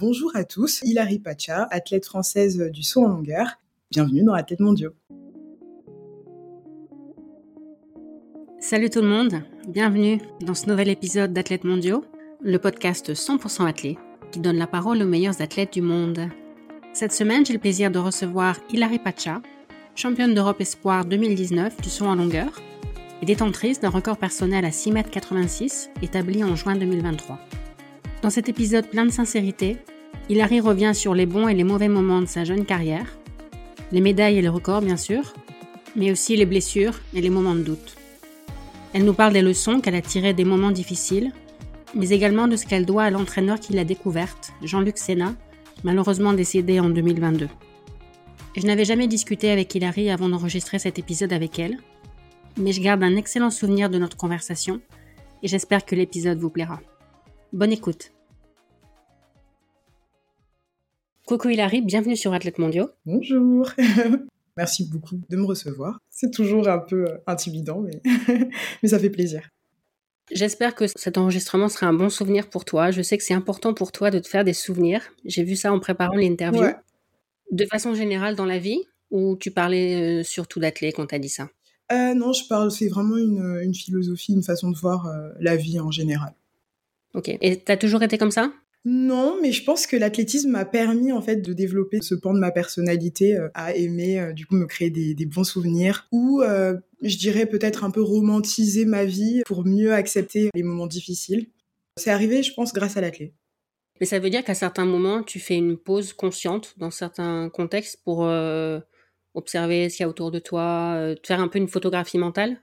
Bonjour à tous, Hilary Pacha, athlète française du saut en longueur. Bienvenue dans Athlète Mondiaux. Salut tout le monde, bienvenue dans ce nouvel épisode d'Athlètes Mondiaux, le podcast 100% athlète qui donne la parole aux meilleurs athlètes du monde. Cette semaine, j'ai le plaisir de recevoir Hilary Pacha, championne d'Europe Espoir 2019 du saut en longueur et détentrice d'un record personnel à 6,86 m établi en juin 2023. Dans cet épisode plein de sincérité, Hilary revient sur les bons et les mauvais moments de sa jeune carrière, les médailles et les records bien sûr, mais aussi les blessures et les moments de doute. Elle nous parle des leçons qu'elle a tirées des moments difficiles, mais également de ce qu'elle doit à l'entraîneur qui l'a découverte, Jean-Luc Sénat, malheureusement décédé en 2022. Je n'avais jamais discuté avec Hilary avant d'enregistrer cet épisode avec elle, mais je garde un excellent souvenir de notre conversation et j'espère que l'épisode vous plaira. Bonne écoute. Coucou Hilary, bienvenue sur Athlète Mondiaux. Bonjour. Merci beaucoup de me recevoir. C'est toujours un peu euh, intimidant, mais, mais ça fait plaisir. J'espère que cet enregistrement sera un bon souvenir pour toi. Je sais que c'est important pour toi de te faire des souvenirs. J'ai vu ça en préparant l'interview. De façon générale dans la vie, ou tu parlais euh, surtout d'athlète quand tu as dit ça? Euh, Non, je parle, c'est vraiment une, philosophie, une façon de voir la vie en général. Ok. Et tu as toujours été comme ça? Non, mais je pense que l'athlétisme m'a permis en fait de développer ce pan de ma personnalité, euh, à aimer euh, du coup me créer des, bons souvenirs, ou euh, je dirais peut-être un peu romantiser ma vie pour mieux accepter les moments difficiles. C'est arrivé, je pense, grâce à l'athlète. Mais ça veut dire qu'à certains moments, tu fais une pause consciente dans certains contextes pour observer ce qu'il y a autour de toi, faire un peu une photographie mentale?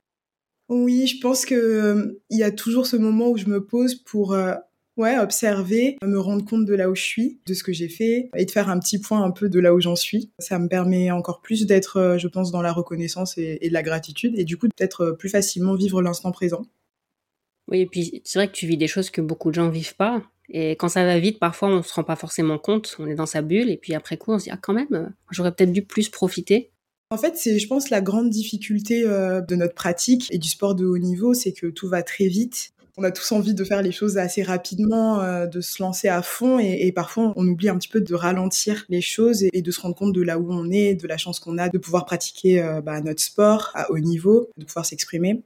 Oui, je pense que il y a toujours ce moment où je me pose pour Ouais, observer, me rendre compte de là où je suis, de ce que j'ai fait, et de faire un petit point un peu de là où j'en suis. Ça me permet encore plus d'être, euh, je pense, dans la reconnaissance et, de la gratitude, et du coup peut-être euh, plus facilement vivre l'instant présent. Oui, et puis c'est vrai que tu vis des choses que beaucoup de gens vivent pas. Et quand ça va vite, parfois on se rend pas forcément compte, on est dans sa bulle, et puis après coup on se dit ah quand même, euh, j'aurais peut-être dû plus profiter. En fait, c'est, je pense, la grande difficulté de notre pratique et du sport de haut niveau, c'est que tout va très vite on a tous envie de faire les choses assez rapidement, euh, de se lancer à fond et, parfois on oublie un petit peu de ralentir les choses et, de se rendre compte de là où on est, de la chance qu'on a de pouvoir pratiquer euh, bah, notre sport à haut niveau, de pouvoir s'exprimer.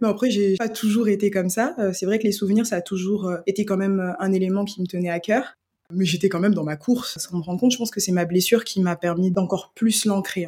Mais après, j'ai pas toujours été comme ça. Euh, c'est vrai que les souvenirs, ça a toujours été quand même un élément qui me tenait à cœur. Mais j'étais quand même dans ma course. Sans me rendre compte, je pense que c'est ma blessure qui m'a permis d'encore plus l'ancrer.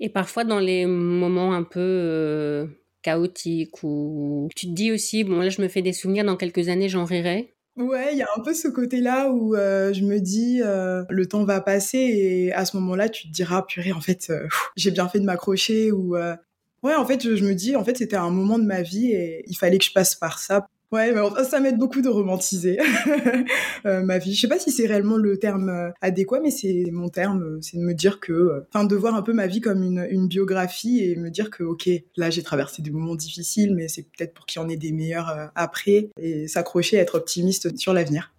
Et parfois, dans les moments un peu chaotique ou tu te dis aussi bon là je me fais des souvenirs dans quelques années j'en rirai. Ouais, il y a un peu ce côté-là où euh, je me dis euh, le temps va passer et à ce moment-là tu te diras purée en fait euh, j'ai bien fait de m'accrocher ou ouais en fait je, je, me dis en fait c'était un moment de ma vie et il fallait que je passe par ça Ouais, mais enfin, ça m'aide beaucoup de romantiser euh, ma vie. Je sais pas si c'est réellement le terme euh, adéquat, mais c'est mon terme, euh, c'est de me dire que, enfin, de voir un peu ma vie comme une, une biographie et me dire que, ok, là j'ai traversé des moments difficiles, mais c'est peut-être pour qu'il y en ait des meilleurs après et s'accrocher, être optimiste sur l'avenir.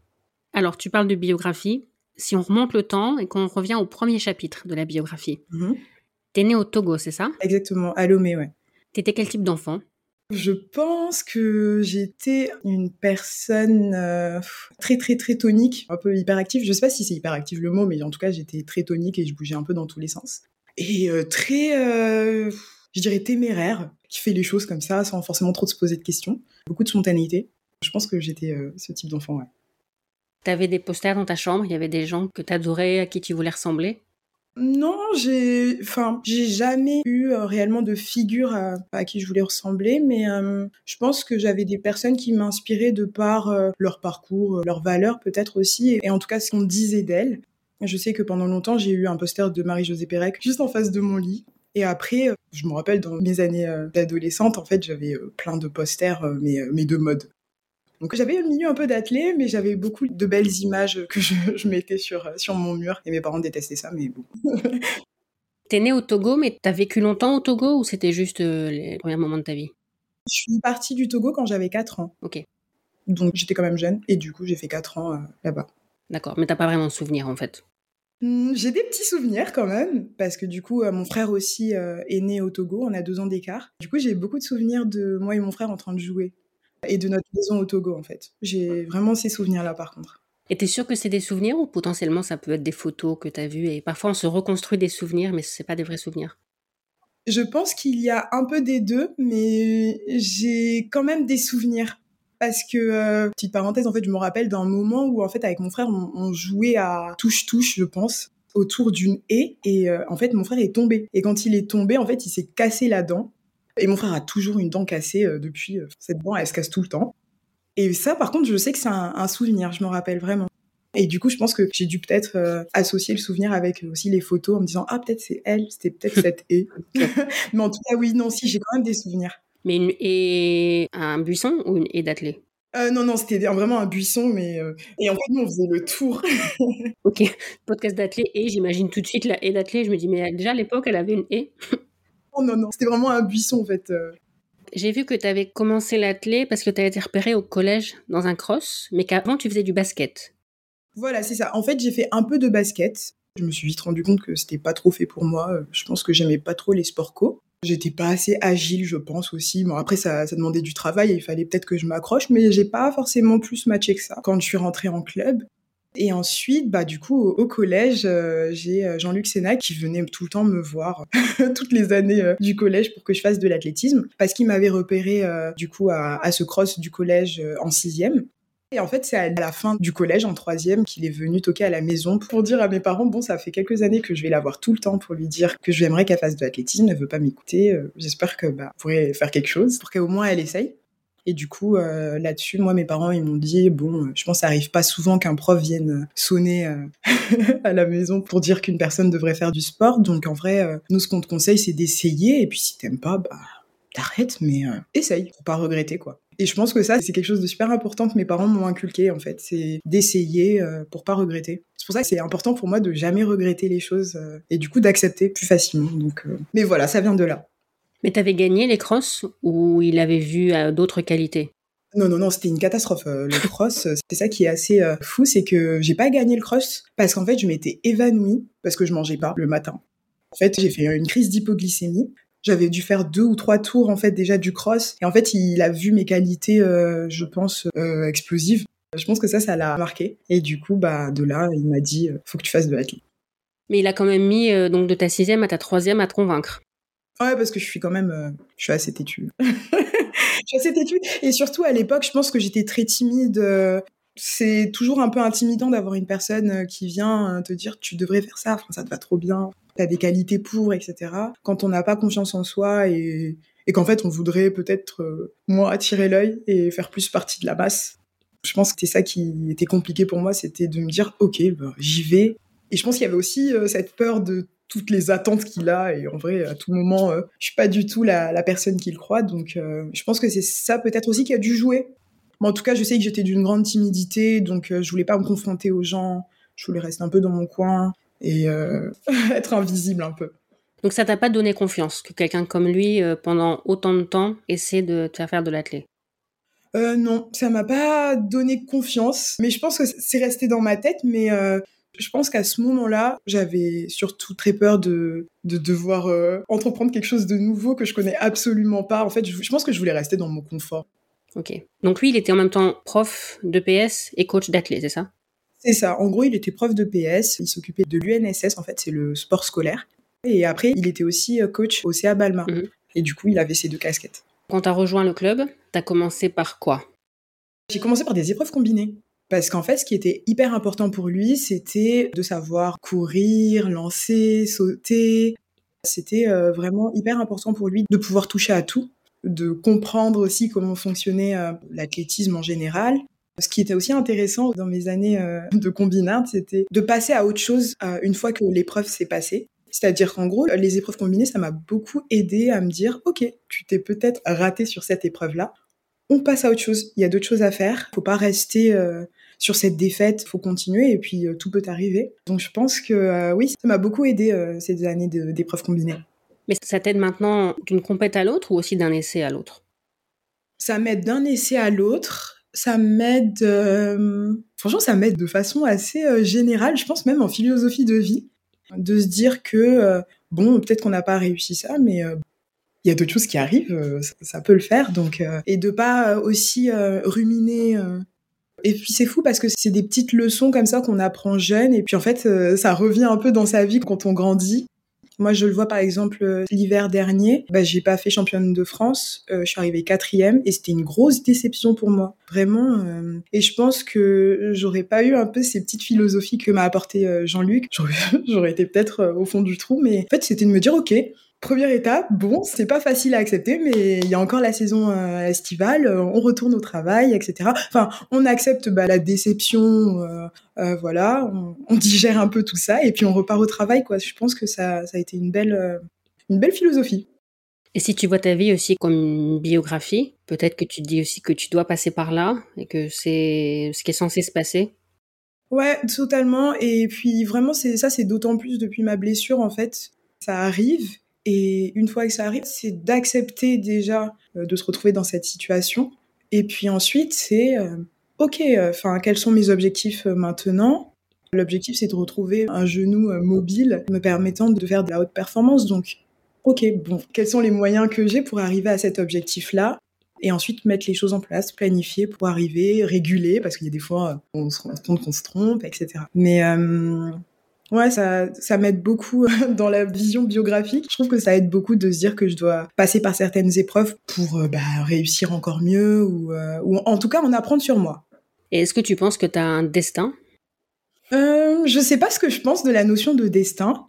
Alors, tu parles de biographie. Si on remonte le temps et qu'on revient au premier chapitre de la biographie, mmh t'es né au Togo, c'est ça? Exactement, à Lomé, ouais. T'étais quel type d'enfant? Je pense que j'étais une personne euh, très très très tonique, un peu hyperactive. Je sais pas si c'est hyperactive le mot, mais en tout cas j'étais très tonique et je bougeais un peu dans tous les sens. Et euh, très, euh, je dirais téméraire, qui fait les choses comme ça sans forcément trop se poser de questions. Beaucoup de spontanéité. Je pense que j'étais ce type d'enfant, ouais. T'avais des posters dans ta chambre, il y avait des gens que t'adorais, à qui tu voulais ressembler? Non, j'ai, enfin, j'ai jamais eu euh, réellement de figure à, qui je voulais ressembler, mais euh, je pense que j'avais des personnes qui m'inspiraient de par euh, leur parcours, leurs valeurs peut-être aussi, et, en tout cas ce qu'on disait d'elles. Je sais que pendant longtemps, j'ai eu un poster de Marie-Josée Pérec juste en face de mon lit. Et après, je me rappelle dans mes années d'adolescente, en fait, j'avais plein de posters, mais, mais de mode. Donc j'avais un milieu un peu d'athlète, mais j'avais beaucoup de belles images que je, mettais sur, sur mon mur. Et mes parents détestaient ça, mais bon. T'es né au Togo, mais t'as vécu longtemps au Togo ou c'était juste euh, les premiers moments de ta vie? Je suis partie du Togo quand j'avais 4 ans. Ok. Donc j'étais quand même jeune, et du coup j'ai fait 4 ans euh, là-bas. D'accord, mais t'as pas vraiment de souvenirs en fait? Mmh, j'ai des petits souvenirs quand même, parce que du coup, euh, mon frère aussi est né au Togo, on a deux ans d'écart. Du coup, j'ai beaucoup de souvenirs de moi et mon frère en train de jouer et de notre maison au Togo en fait. J'ai vraiment ces souvenirs-là par contre. Et t'es sûr que c'est des souvenirs ou potentiellement ça peut être des photos que t'as vues et parfois on se reconstruit des souvenirs mais c'est pas des vrais souvenirs? Je pense qu'il y a un peu des deux, mais j'ai quand même des souvenirs. Parce que, euh, petite parenthèse, en fait, je me rappelle d'un moment où, en fait, avec mon frère, on, on jouait à touche-touche, je pense, autour d'une haie. Et euh, en fait, mon frère est tombé. Et quand il est tombé, en fait, il s'est cassé la dent. Et mon frère a toujours une dent cassée euh, depuis. euh, cette dent, elle se casse tout le temps. Et ça, par contre, je sais que c'est un, un souvenir, je m'en rappelle vraiment. Et du coup, je pense que j'ai dû peut-être euh, associer le souvenir avec aussi les photos en me disant ah peut-être c'est elle, c'était peut-être cette haie. Mais en tout cas, oui, non, si j'ai quand même des souvenirs. Mais une haie, un buisson ou une haie d'athlée Euh, non, non, c'était vraiment un buisson, mais euh, et en fait nous on faisait le tour. Ok, podcast d'athlée et j'imagine tout de suite la haie d'athlée. Je me dis mais déjà à l'époque elle avait une haie. Oh non, non, c'était vraiment un buisson en fait. euh. J'ai vu que tu avais commencé l'athlée parce que tu as été repéré au collège dans un cross, mais qu'avant tu faisais du basket. Voilà, c'est ça. En fait, j'ai fait un peu de basket. Je me suis vite rendu compte que c'était pas trop fait pour moi. Euh, Je pense que j'aimais pas trop les sports co. J'étais pas assez agile, je pense aussi. Bon, après, ça, ça demandait du travail et il fallait peut-être que je m'accroche, mais j'ai pas forcément plus matché que ça quand je suis rentrée en club. Et ensuite, bah, du coup, au, collège, euh, j'ai euh, Jean-Luc Sénac qui venait tout le temps me voir toutes les années euh, du collège pour que je fasse de l'athlétisme parce qu'il m'avait repéré, du coup, à, ce cross du collège en sixième. Et en fait, c'est à la fin du collège, en troisième, qu'il est venu toquer à la maison pour dire à mes parents, bon, ça fait quelques années que je vais la voir tout le temps pour lui dire que j'aimerais qu'elle fasse de l'athlétisme, elle veut pas m'écouter, j'espère que, bah, pourrez faire quelque chose pour qu'au moins elle essaye. Et du coup, euh, là-dessus, moi, mes parents, ils m'ont dit, bon, euh, je pense que ça arrive pas souvent qu'un prof vienne euh, sonner à la maison pour dire qu'une personne devrait faire du sport. Donc, en vrai, nous, ce qu'on te conseille, c'est d'essayer. Et puis, si t'aimes pas, bah, t'arrêtes, mais essaye, pour pas regretter, quoi. Et je pense que ça, c'est quelque chose de super important que mes parents m'ont inculqué, en fait. C'est d'essayer pour pas regretter. C'est pour ça que c'est important pour moi de jamais regretter les choses et du coup d'accepter plus facilement. Donc, Mais voilà, ça vient de là. Mais t'avais gagné les crosses ou il avait vu euh, d'autres qualités? Non, non, non, c'était une catastrophe. Euh, Le cross, euh, c'est ça qui est assez fou, c'est que j'ai pas gagné le cross parce qu'en fait, je m'étais évanouie parce que je mangeais pas le matin. En fait, j'ai fait une crise d'hypoglycémie. J'avais dû faire deux ou trois tours en fait déjà du cross et en fait, il a vu mes qualités, euh, je pense, euh, explosives. Je pense que ça, ça l'a marqué. Et du coup, bah, de là, il m'a dit, faut que tu fasses de l'athlète. Mais il a quand même mis euh, donc de ta sixième à ta troisième à te convaincre. Ouais, parce que je suis quand même, euh, je suis assez têtue. je suis assez têtue. Et surtout, à l'époque, je pense que j'étais très timide. euh, C'est toujours un peu intimidant d'avoir une personne euh, qui vient te dire tu devrais faire ça, enfin, ça te va trop bien, t'as des qualités pour, etc. Quand on n'a pas confiance en soi et, et qu'en fait, on voudrait peut-être euh, moins attirer l'œil et faire plus partie de la masse. Je pense que c'était ça qui était compliqué pour moi, c'était de me dire ok, bah, j'y vais. Et je pense qu'il y avait aussi euh, cette peur de toutes les attentes qu'il a et en vrai à tout moment euh, je suis pas du tout la, la personne qu'il croit. Donc euh, je pense que c'est ça peut-être aussi qui a dû jouer. Mais en tout cas je sais que j'étais d'une grande timidité donc euh, je voulais pas me confronter aux gens. Je voulais rester un peu dans mon coin et euh, être invisible un peu. Donc ça t'a pas donné confiance que quelqu'un comme lui, euh, pendant autant de temps, essaie de te faire faire de l'athlé? euh, non ça m'a pas donné confiance mais je pense que c'est resté dans ma tête mais je pense qu'à ce moment-là, j'avais surtout très peur de, de devoir euh, entreprendre quelque chose de nouveau que je connais absolument pas. En fait, je, je pense que je voulais rester dans mon confort. Ok. Donc lui, il était en même temps prof de PS et coach d'athlé, c'est ça? C'est ça. En gros, il était prof de PS. Il s'occupait de l'UNSS, en fait, c'est le sport scolaire. Et après, il était aussi euh, coach au CA Balma. Mhm. Et du coup, il avait ces deux casquettes. Quand t'as rejoint le club, t'as commencé par quoi? J'ai commencé par des épreuves combinées. Parce qu'en fait, ce qui était hyper important pour lui, c'était de savoir courir, lancer, sauter. C'était euh, vraiment hyper important pour lui de pouvoir toucher à tout, de comprendre aussi comment fonctionnait euh, l'athlétisme en général. Ce qui était aussi intéressant dans mes années euh, de combinade, c'était de passer à autre chose une fois que l'épreuve s'est passée. C'est-à-dire qu'en gros, les épreuves combinées, ça m'a beaucoup aidé à me dire, OK, tu t'es peut-être raté sur cette épreuve-là. On passe à autre chose. Il y a d'autres choses à faire. Faut pas rester sur cette défaite. Faut continuer et puis euh, tout peut arriver. Donc je pense que euh, oui, ça m'a beaucoup aidé euh, ces années de- d'épreuves combinées. Mais ça t'aide maintenant d'une compète à l'autre ou aussi d'un essai à l'autre? Ça m'aide d'un essai à l'autre. Ça m'aide, euh, franchement, ça m'aide de façon assez euh, générale. Je pense même en philosophie de vie, de se dire que euh, bon, peut-être qu'on n'a pas réussi ça, mais il y a d'autres choses qui arrivent, ça, ça peut le faire. Donc, et de pas aussi ruminer Et puis c'est fou parce que c'est des petites leçons comme ça qu'on apprend jeune et puis en fait euh, ça revient un peu dans sa vie quand on grandit. Moi, je le vois par exemple euh, l'hiver dernier, bah, j'ai pas fait championne de France, euh, je suis arrivée quatrième et c'était une grosse déception pour moi, vraiment. et je pense que j'aurais pas eu un peu ces petites philosophies que m'a apporté Jean-Luc, j'aurais été peut-être au fond du trou, mais en fait c'était de me dire ok, Première étape, bon, c'est pas facile à accepter, mais il y a encore la saison euh, estivale, euh, on retourne au travail, etc. Enfin, on accepte bah, la déception, euh, voilà, on, digère un peu tout ça, et puis on repart au travail, quoi. Je pense que ça, ça a été une belle, une belle philosophie. Et si tu vois ta vie aussi comme une biographie, peut-être que tu te dis aussi que tu dois passer par là et que c'est ce qui est censé se passer. Ouais, totalement. Et puis vraiment, c'est ça, c'est d'autant plus depuis ma blessure en fait. Ça arrive et une fois que ça arrive, c'est d'accepter déjà euh, de se retrouver dans cette situation. Et puis ensuite, c'est euh, ok, euh, enfin, quels sont mes objectifs maintenant? L'objectif, c'est de retrouver un genou mobile me permettant de faire de la haute performance. Donc, ok, bon, quels sont les moyens que j'ai pour arriver à cet objectif-là? Et ensuite mettre les choses en place, planifier pour arriver, réguler, parce qu'il y a des fois, on se rend compte qu'on se trompe, etc. Mais Ouais, ça, ça m'aide beaucoup euh, dans la vision biographique. Je trouve que ça aide beaucoup de se dire que je dois passer par certaines épreuves pour euh, bah, réussir encore mieux ou, euh, ou en tout cas en apprendre sur moi. Et est-ce que tu penses que tu as un destin? Euh, Je sais pas ce que je pense de la notion de destin.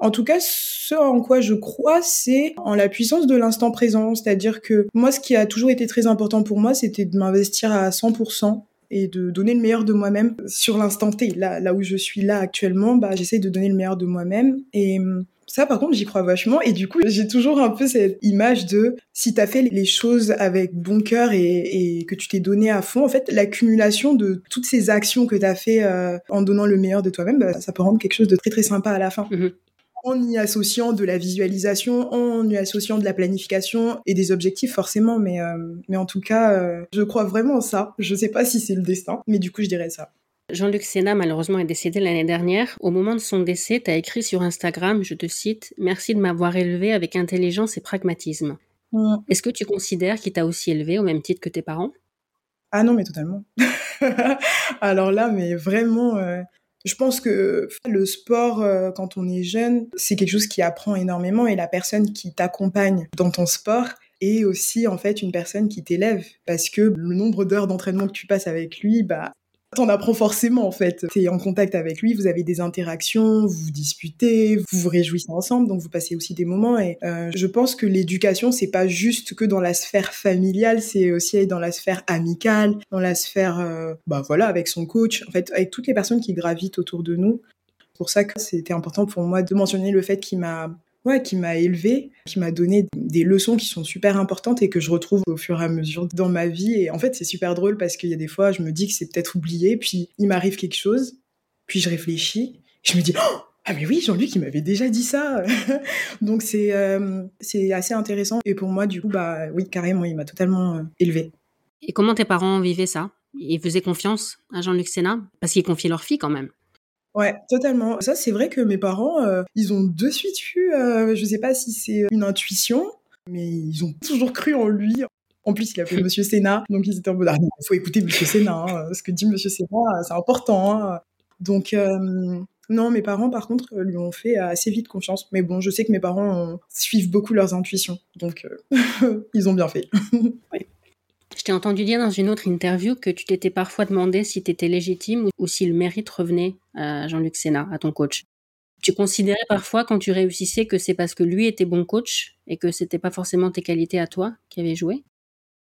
En tout cas, ce en quoi je crois, c'est en la puissance de l'instant présent. C'est-à-dire que moi, ce qui a toujours été très important pour moi, c'était de m'investir à 100% et de donner le meilleur de moi-même sur l'instant T. Là, là où je suis là actuellement, bah, j'essaie de donner le meilleur de moi-même. Et hum, ça, par contre, j'y crois vachement. Et du coup, j'ai toujours un peu cette image de si t'as fait les choses avec bon cœur et, et que tu t'es donné à fond, en fait, l'accumulation de toutes ces actions que t'as fait euh, en donnant le meilleur de toi-même, bah, ça peut rendre quelque chose de très très sympa à la fin. Mm-hmm en y associant de la visualisation, en y associant de la planification et des objectifs forcément, mais, euh, mais en tout cas, euh, je crois vraiment en ça. Je sais pas si c'est le destin, mais du coup, je dirais ça. Jean-Luc Sénat, malheureusement, est décédé l'année dernière. Au moment de son décès, tu as écrit sur Instagram, je te cite, Merci de m'avoir élevé avec intelligence et pragmatisme. Mm. Est-ce que tu considères qu'il t'a aussi élevé au même titre que tes parents? Ah non, mais totalement. Alors là, mais vraiment, euh, je pense que le sport, euh, quand on est jeune, c'est quelque chose qui apprend énormément et la personne qui t'accompagne dans ton sport est aussi en fait une personne qui t'élève parce que le nombre d'heures d'entraînement que tu passes avec lui, bah T'en apprends forcément en fait. T'es en contact avec lui, vous avez des interactions, vous vous disputez, vous vous réjouissez ensemble, donc vous passez aussi des moments. Et euh, je pense que l'éducation, c'est pas juste que dans la sphère familiale, c'est aussi dans la sphère amicale, dans la sphère, euh, bah voilà, avec son coach, en fait, avec toutes les personnes qui gravitent autour de nous. C'est pour ça que c'était important pour moi de mentionner le fait qu'il m'a ouais, qui m'a élevé, qui m'a donné des leçons qui sont super importantes et que je retrouve au fur et à mesure dans ma vie. Et en fait, c'est super drôle parce qu'il y a des fois, je me dis que c'est peut-être oublié, puis il m'arrive quelque chose, puis je réfléchis, je me dis, oh ah mais oui, Jean-Luc, il m'avait déjà dit ça. Donc c'est euh, c'est assez intéressant. Et pour moi, du coup, bah oui, carrément, il m'a totalement euh, élevé. Et comment tes parents vivaient ça? Ils faisaient confiance à Jean-Luc Sénat? Parce qu'ils confiaient leur fille quand même. Ouais, totalement. Ça, c'est vrai que mes parents, euh, ils ont de suite eu, euh, je sais pas si c'est une intuition, mais ils ont toujours cru en lui. En plus, il appelait Monsieur Sénat, donc ils étaient en mode, ah, il faut écouter Monsieur Sénat, hein. ce que dit Monsieur Sénat, c'est important. Hein. Donc, euh, non, mes parents, par contre, lui ont fait assez vite confiance. Mais bon, je sais que mes parents suivent beaucoup leurs intuitions, donc ils ont bien fait. Je t'ai entendu dire dans une autre interview que tu t'étais parfois demandé si tu étais légitime ou si le mérite revenait à Jean-Luc Sénat, à ton coach. Tu considérais parfois quand tu réussissais que c'est parce que lui était bon coach et que c'était pas forcément tes qualités à toi qui avaient joué?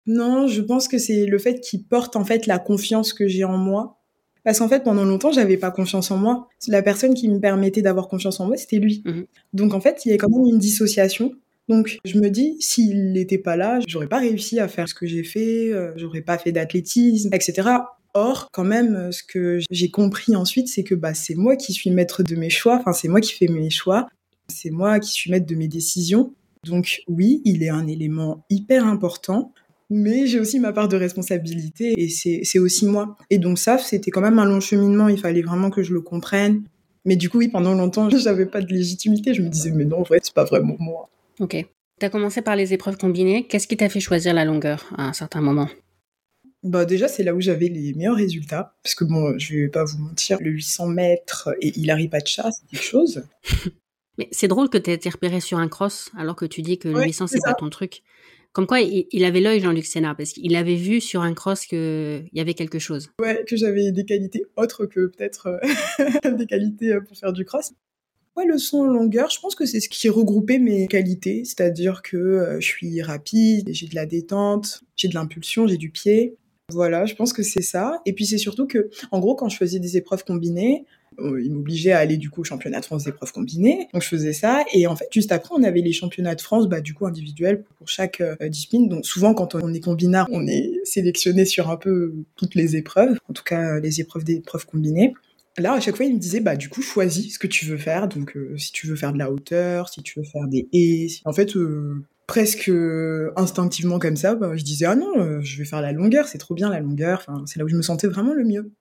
Non, je pense que c'est le fait qu'il porte en fait la confiance que j'ai en moi. Parce qu'en fait, pendant longtemps, j'avais pas confiance en moi. La personne qui me permettait d'avoir confiance en moi, c'était lui. Mmh Donc en fait, il y a quand même une dissociation donc je me dis, s'il n'était pas là, j'aurais pas réussi à faire ce que j'ai fait, euh, j'aurais pas fait d'athlétisme, etc. Or, quand même, ce que j'ai compris ensuite, c'est que bah, c'est moi qui suis maître de mes choix, enfin c'est moi qui fais mes choix, c'est moi qui suis maître de mes décisions. Donc oui, il est un élément hyper important, mais j'ai aussi ma part de responsabilité et c'est aussi moi. Et donc ça, c'était quand même un long cheminement, il fallait vraiment que je le comprenne. Mais du coup, oui, pendant longtemps, j'avais pas de légitimité. Je me disais, mais non, en vrai, c'est pas vraiment moi. Ok. Tu as commencé par les épreuves combinées. Qu'est-ce qui t'a fait choisir la longueur à un certain moment? Bah déjà, c'est là où j'avais les meilleurs résultats. Parce que bon, je vais pas vous mentir, le 800 mètres et Hilary Pacha, c'est quelque chose. Mais c'est drôle que tu aies été repéré sur un cross alors que tu dis que le 800 c'est pas ton truc. Comme quoi, il, avait l'œil Jean-Luc Sénat parce qu'il avait vu sur un cross qu'il y avait quelque chose. Ouais, que j'avais des qualités autres que peut-être euh, des qualités euh, pour faire du cross. Ouais, le son longueur, je pense que c'est ce qui regroupait mes qualités, c'est-à-dire que euh, je suis rapide, j'ai de la détente, j'ai de l'impulsion, j'ai du pied. Voilà, je pense que c'est ça. Et puis c'est surtout que, en gros, quand je faisais des épreuves combinées, euh, il m'obligeait à aller du coup au championnat de France d'épreuves combinées. Donc je faisais ça. Et en fait, juste après, on avait les championnats de France, bah, du coup individuels pour chaque euh, discipline. Donc souvent, quand on est combinard, on est sélectionné sur un peu toutes les épreuves, en tout cas les épreuves d'épreuves combinées. Là, à chaque fois, il me disait, bah, du coup, choisis ce que tu veux faire. Donc, euh, si tu veux faire de la hauteur, si tu veux faire des haies. En fait, presque instinctivement comme ça, bah, je disais ah non, euh, je vais faire la longueur, c'est trop bien la longueur. Enfin, c'est là où je me sentais vraiment le mieux.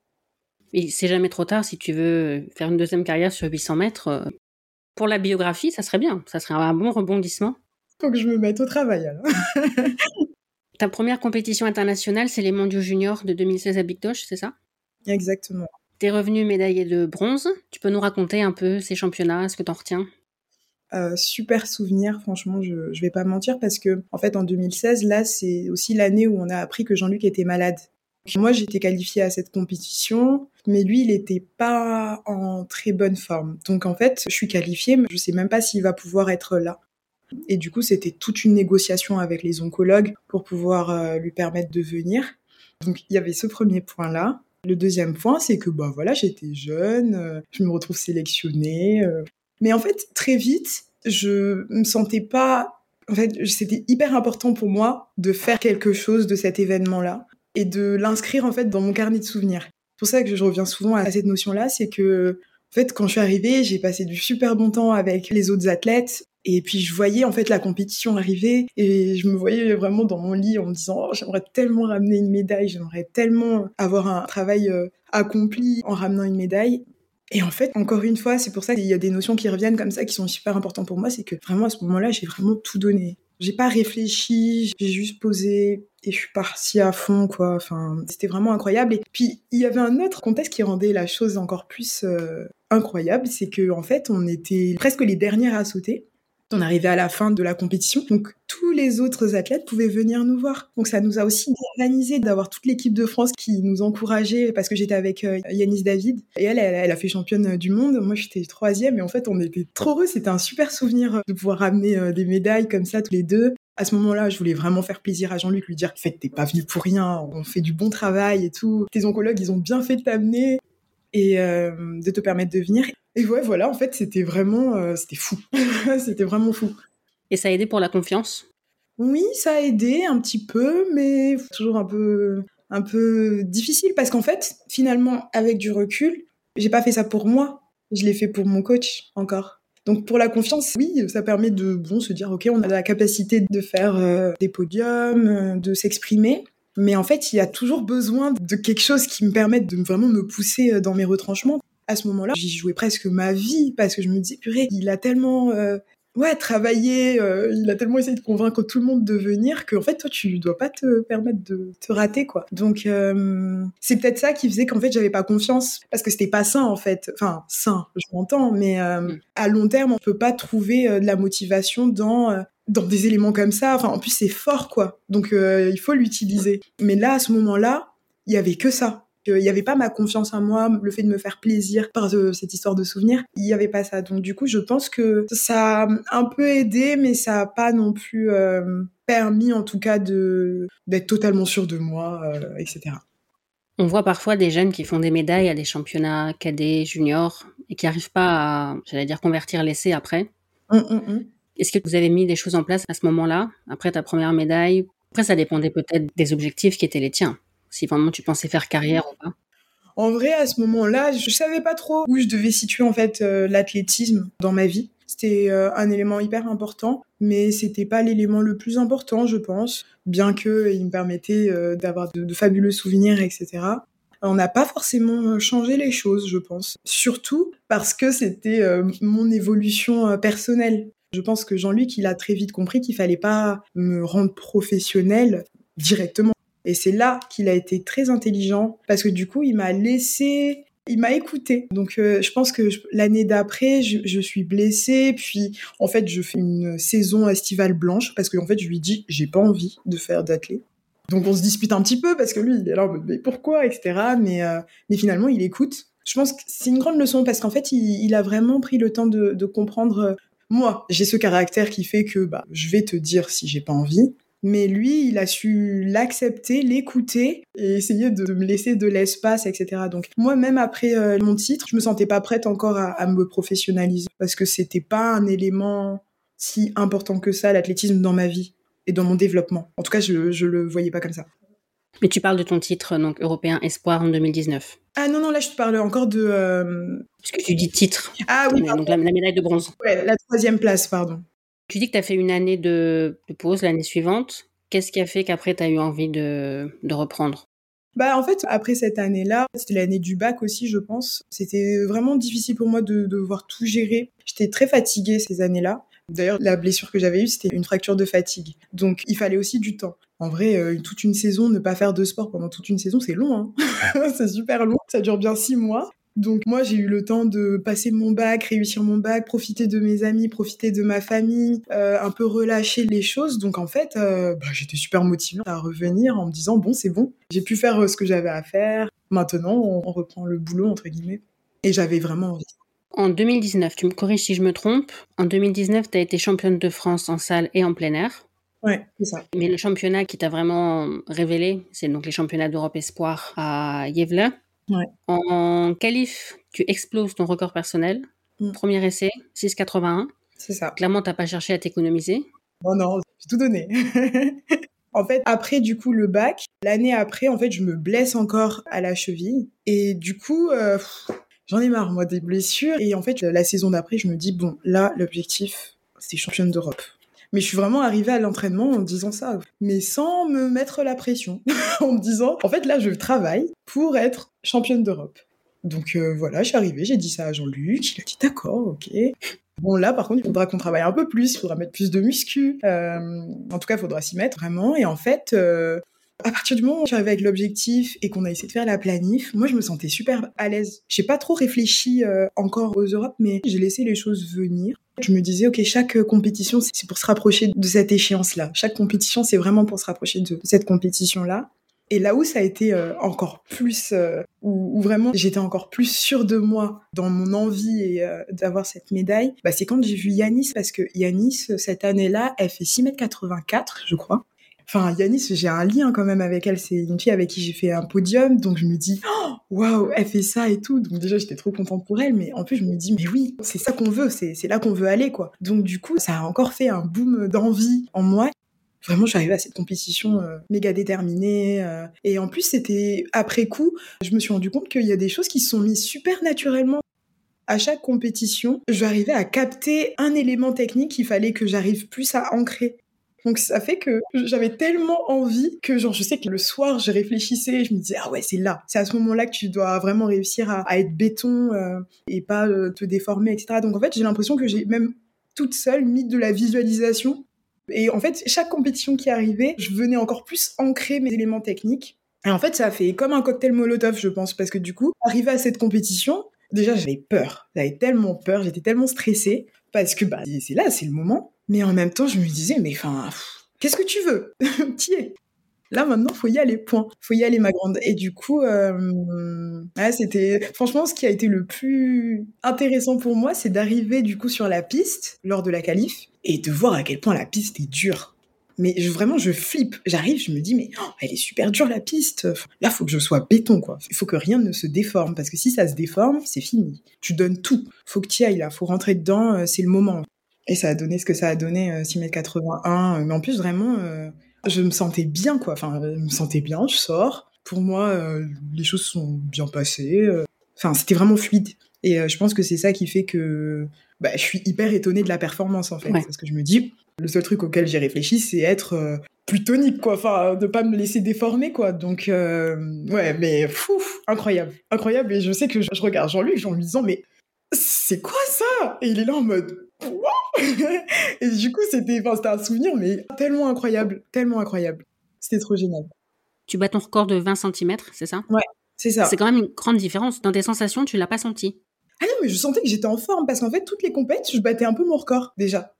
Et c'est jamais trop tard si tu veux faire une deuxième carrière sur 800 mètres. Euh, pour la biographie, ça serait bien, ça serait un bon rebondissement. Faut que je me mette au travail alors. Ta première compétition internationale, c'est les Mondiaux Juniors de 2016 à Bictoche, c'est ça? Exactement. T'es revenu médaillé de bronze. Tu peux nous raconter un peu ces championnats, ce que t'en retiens? Euh, super souvenir, franchement, je, je vais pas mentir parce que en fait en 2016, là, c'est aussi l'année où on a appris que Jean-Luc était malade. Moi, j'étais qualifiée à cette compétition, mais lui, il était pas en très bonne forme. Donc en fait, je suis qualifiée, mais je sais même pas s'il va pouvoir être là. Et du coup, c'était toute une négociation avec les oncologues pour pouvoir euh, lui permettre de venir. Donc il y avait ce premier point-là. Le deuxième point, c'est que bah voilà, j'étais jeune, euh, je me retrouve sélectionnée. Mais en fait, très vite, je me sentais pas. En fait, c'était hyper important pour moi de faire quelque chose de cet événement-là et de l'inscrire en fait dans mon carnet de souvenirs. C'est pour ça que je reviens souvent à cette notion-là, c'est que en fait, quand je suis arrivée, j'ai passé du super bon temps avec les autres athlètes. Et puis je voyais en fait la compétition arriver et je me voyais vraiment dans mon lit en me disant oh, j'aimerais tellement ramener une médaille, j'aimerais tellement avoir un travail euh, accompli en ramenant une médaille. Et en fait, encore une fois, c'est pour ça qu'il y a des notions qui reviennent comme ça, qui sont super importantes pour moi, c'est que vraiment à ce moment-là, j'ai vraiment tout donné. J'ai pas réfléchi, j'ai juste posé et je suis partie à fond, quoi. Enfin, c'était vraiment incroyable. Et puis, il y avait un autre contexte qui rendait la chose encore plus euh, incroyable, c'est que en fait, on était presque les dernières à sauter. On arrivait à la fin de la compétition, donc tous les autres athlètes pouvaient venir nous voir. Donc ça nous a aussi organisé d'avoir toute l'équipe de France qui nous encourageait parce que j'étais avec euh, Yanis David et elle, elle, a fait championne du monde. Moi, j'étais troisième et en fait, on était trop heureux. C'était un super souvenir de pouvoir ramener euh, des médailles comme ça tous les deux. À ce moment-là, je voulais vraiment faire plaisir à Jean-Luc, lui dire, en fait, t'es pas venu pour rien, on fait du bon travail et tout. Tes oncologues, ils ont bien fait de t'amener et euh, de te permettre de venir. Et ouais, voilà, en fait, c'était vraiment, euh, c'était fou. c'était vraiment fou. Et ça a aidé pour la confiance? Oui, ça a aidé un petit peu, mais toujours un peu, un peu difficile parce qu'en fait, finalement, avec du recul, j'ai pas fait ça pour moi. Je l'ai fait pour mon coach encore. Donc pour la confiance, oui, ça permet de bon se dire ok, on a la capacité de faire euh, des podiums, de s'exprimer, mais en fait, il y a toujours besoin de quelque chose qui me permette de vraiment me pousser euh, dans mes retranchements. À ce moment-là, j'y jouais presque ma vie parce que je me disais, purée, il a tellement euh, ouais, travaillé, euh, il a tellement essayé de convaincre tout le monde de venir qu'en fait, toi, tu dois pas te permettre de te rater, quoi. Donc, c'est peut-être ça qui faisait qu'en fait, j'avais pas confiance parce que c'était pas sain, en fait. Enfin, sain, je m'entends, mais mm. à long terme, on peut pas trouver de la motivation dans dans des éléments comme ça. Enfin, en plus, c'est fort, quoi. Donc, euh, il faut l'utiliser. Mais là, à ce moment-là, il y avait que ça. Il n'y avait pas ma confiance en moi, le fait de me faire plaisir par euh, cette histoire de souvenirs. Il n'y avait pas ça. Donc, du coup, je pense que ça a un peu aidé, mais ça n'a pas non plus euh, permis, en tout cas, de d'être totalement sûr de moi, etc. On voit parfois des jeunes qui font des médailles à des championnats cadets, juniors, et qui n'arrivent pas à, j'allais dire, convertir l'essai après. Hum, hum, hum. Est-ce que vous avez mis des choses en place à ce moment-là, après ta première médaille? Après, ça dépendait peut-être des objectifs qui étaient les tiens, si vraiment tu pensais faire carrière ou pas. En vrai, à ce moment-là, je savais pas trop où je devais situer en fait euh, l'athlétisme dans ma vie. C'était euh, un élément hyper important, mais c'était pas l'élément le plus important, je pense, bien que il me permettait euh, d'avoir de, fabuleux souvenirs, etc. On n'a pas forcément changé les choses, je pense. Surtout parce que c'était mon évolution personnelle. Je pense que Jean-Luc, il a très vite compris qu'il fallait pas me rendre professionnel directement. Et c'est là qu'il a été très intelligent parce que du coup, il m'a laissé il m'a écouté. Donc, euh, je pense que l'année d'après, je, suis blessée. Puis, en fait, je fais une saison estivale blanche parce que, en fait, je lui dis, j'ai pas envie de faire d'athlète. Donc, on se dispute un petit peu parce que lui, il est là en mode, mais pourquoi, etc. Mais, euh, mais finalement, il écoute. Je pense que c'est une grande leçon parce qu'en fait, il, a vraiment pris le temps de, de comprendre. Moi, j'ai ce caractère qui fait que bah, je vais te dire si j'ai pas envie. Mais lui, il a su l'accepter, l'écouter et essayer de me laisser de l'espace, etc. Donc moi, même après euh, mon titre, je me sentais pas prête encore à, me professionnaliser parce que c'était pas un élément si important que ça, l'athlétisme dans ma vie et dans mon développement. En tout cas, je, je le voyais pas comme ça. Mais tu parles de ton titre donc européen espoir en 2019. Ah non non là je te parle encore de. Euh... Parce que tu dis titre. Ah oui. Donc la, médaille de bronze. Ouais la troisième place pardon. Tu dis que tu as fait une année de, pause l'année suivante. Qu'est-ce qui a fait qu'après, tu as eu envie de, reprendre? Bah en fait après cette année-là, c'était l'année du bac aussi je pense. C'était vraiment difficile pour moi de, devoir tout gérer. J'étais très fatiguée ces années-là. D'ailleurs la blessure que j'avais eue c'était une fracture de fatigue. Donc il fallait aussi du temps. En vrai, euh, toute une saison, ne pas faire de sport pendant toute une saison, c'est long. Hein c'est super long. Ça dure bien six mois. Donc moi, j'ai eu le temps de passer mon bac, réussir mon bac, profiter de mes amis, profiter de ma famille, euh, un peu relâcher les choses. Donc en fait, euh, bah, j'étais super motivée à revenir en me disant bon, c'est bon, j'ai pu faire ce que j'avais à faire. Maintenant, on, reprend le boulot entre guillemets. Et j'avais vraiment envie. En 2019, tu me corriges si je me trompe, en 2019, tu as été championne de France en salle et en plein air. Ouais, c'est ça. Mais le championnat qui t'a vraiment révélé, c'est donc les championnats d'Europe Espoir à Yevla. En qualif, tu exploses ton record personnel. Mm. Premier essai, 6,81. C'est ça. Clairement, t'as pas cherché à t'économiser. Non, non, j'ai tout donné. en fait, après du coup le bac, l'année après, en fait, je me blesse encore à la cheville et du coup, euh, j'en ai marre moi des blessures et en fait la saison d'après, je me dis bon, là l'objectif, c'est championne d'Europe. Mais je suis vraiment arrivée à l'entraînement en disant ça, mais sans me mettre la pression, en me disant, en fait là, je travaille pour être championne d'Europe. Donc euh, voilà, je suis arrivée, j'ai dit ça à Jean-Luc, il a dit d'accord, ok. Bon là, par contre, il faudra qu'on travaille un peu plus, il faudra mettre plus de muscu. Euh, en tout cas, il faudra s'y mettre vraiment. Et en fait, euh, à partir du moment où j'arrivais avec l'objectif et qu'on a essayé de faire la planif, moi je me sentais super à l'aise. J'ai pas trop réfléchi encore aux Europes, mais j'ai laissé les choses venir. Je me disais, ok, chaque compétition, c'est pour se rapprocher de cette échéance-là. Chaque compétition, c'est vraiment pour se rapprocher de cette compétition-là. Et là où ça a été euh, encore plus, euh, où, vraiment j'étais encore plus sûre de moi dans mon envie et d'avoir cette médaille, bah, c'est quand j'ai vu Yanis, parce que Yanis, cette année-là, elle fait 6m84, je crois. Enfin, Yanis, j'ai un lien quand même avec elle. C'est une fille avec qui j'ai fait un podium, donc je me dis, oh, waouh, elle fait ça et tout. Donc déjà, j'étais trop contente pour elle, mais en plus, je me dis, mais oui, c'est ça qu'on veut, c'est là qu'on veut aller, quoi. Donc du coup, ça a encore fait un boom d'envie en moi. Vraiment, je suis arrivée à cette compétition euh, méga déterminée. Euh. et en plus, c'était après coup, je me suis rendu compte qu'il y a des choses qui se sont mises super naturellement à chaque compétition, j'arrivais à capter un élément technique qu'il fallait que j'arrive plus à ancrer. Donc ça fait que j'avais tellement envie que genre je sais que le soir je réfléchissais, je me disais ah ouais c'est là, c'est à ce moment-là que tu dois vraiment réussir à, être béton euh, et pas euh, te déformer etc. Donc en fait j'ai l'impression que j'ai même toute seule mis de la visualisation et en fait chaque compétition qui arrivait, je venais encore plus ancrer mes éléments techniques. Et en fait ça a fait comme un cocktail Molotov je pense parce que du coup arrivé à cette compétition déjà j'avais peur, j'avais tellement peur, j'étais tellement stressée parce que bah c'est là c'est le moment mais en même temps, je me disais, mais enfin, qu'est-ce que tu veux? Qui es Là maintenant, faut y aller, point. Faut y aller, ma grande. Et du coup, euh, c'était franchement ce qui a été le plus intéressant pour moi, c'est d'arriver du coup sur la piste lors de la qualif et de voir à quel point la piste est dure. Mais vraiment, je flippe. J'arrive, je me dis, mais oh, elle est super dure la piste. Là, faut que je sois béton, quoi. Il faut que rien ne se déforme, parce que si ça se déforme, c'est fini. Tu donnes tout. Faut que tu ailles là. Faut rentrer dedans. Euh, c'est le moment. Et ça a donné ce que ça a donné, 6m81. Euh, mais en plus, vraiment, euh, je me sentais bien, quoi. Enfin, je me sentais bien, je sors. Pour moi, euh, les choses sont bien passées. Enfin, c'était vraiment fluide. Et je pense que c'est ça qui fait que bah, je suis hyper étonnée de la performance, en fait. Parce que je me dis, le seul truc auquel j'ai réfléchi, c'est être plus tonique, quoi. Enfin, de pas me laisser déformer, quoi. Donc, ouais, mais fou, incroyable. Incroyable. Et je sais que je, je regarde Jean-Luc en lui disant, mais c'est quoi ça? Et il est là en mode, et du coup, c'était un souvenir, mais tellement incroyable, tellement incroyable. C'était trop génial. Tu bats ton record de 20 cm, c'est ça? Ouais, c'est ça. C'est quand même une grande différence. Dans tes sensations, tu l'as pas senti? Ah non, mais je sentais que j'étais en forme parce qu'en fait, toutes les compètes, je battais un peu mon record déjà.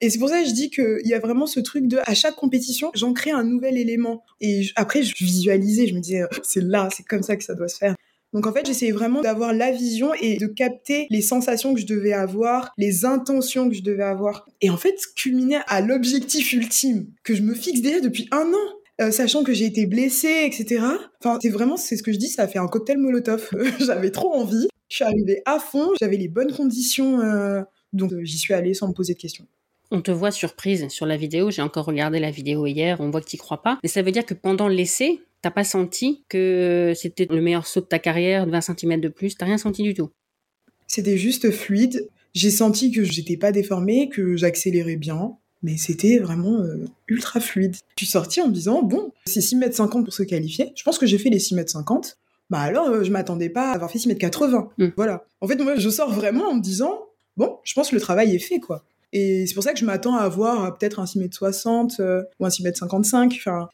Et c'est pour ça que je dis qu'il y a vraiment ce truc de, à chaque compétition, j'en crée un nouvel élément. Et après, je visualisais, je me disais, c'est là, c'est comme ça que ça doit se faire. Donc en fait, j'essayais vraiment d'avoir la vision et de capter les sensations que je devais avoir, les intentions que je devais avoir. Et en fait, culminer à l'objectif ultime que je me fixe déjà depuis un an. Euh, sachant que j'ai été blessée, etc. Enfin, c'est vraiment, c'est ce que je dis, ça fait un cocktail Molotov. j'avais trop envie. Je suis arrivée à fond, j'avais les bonnes conditions, euh, donc euh, j'y suis allée sans me poser de questions. On te voit surprise sur la vidéo. J'ai encore regardé la vidéo hier. On voit que tu crois pas. Mais ça veut dire que pendant l'essai, T'as pas senti que c'était le meilleur saut de ta carrière, 20 cm de plus? T'as rien senti du tout? C'était juste fluide. J'ai senti que j'étais pas déformée, que j'accélérais bien, mais c'était vraiment euh, ultra fluide. Je suis sortie en me disant, bon, c'est 6 m 50 pour se qualifier. Je pense que j'ai fait les 6 m 50. Bah alors, euh, je m'attendais pas à avoir fait 6 m 80. Voilà. En fait, moi, je sors vraiment en me disant, bon, je pense que le travail est fait, quoi. Et c'est pour ça que je m'attends à avoir euh, peut-être un 6 m 60 ou un 6 m 55. Enfin,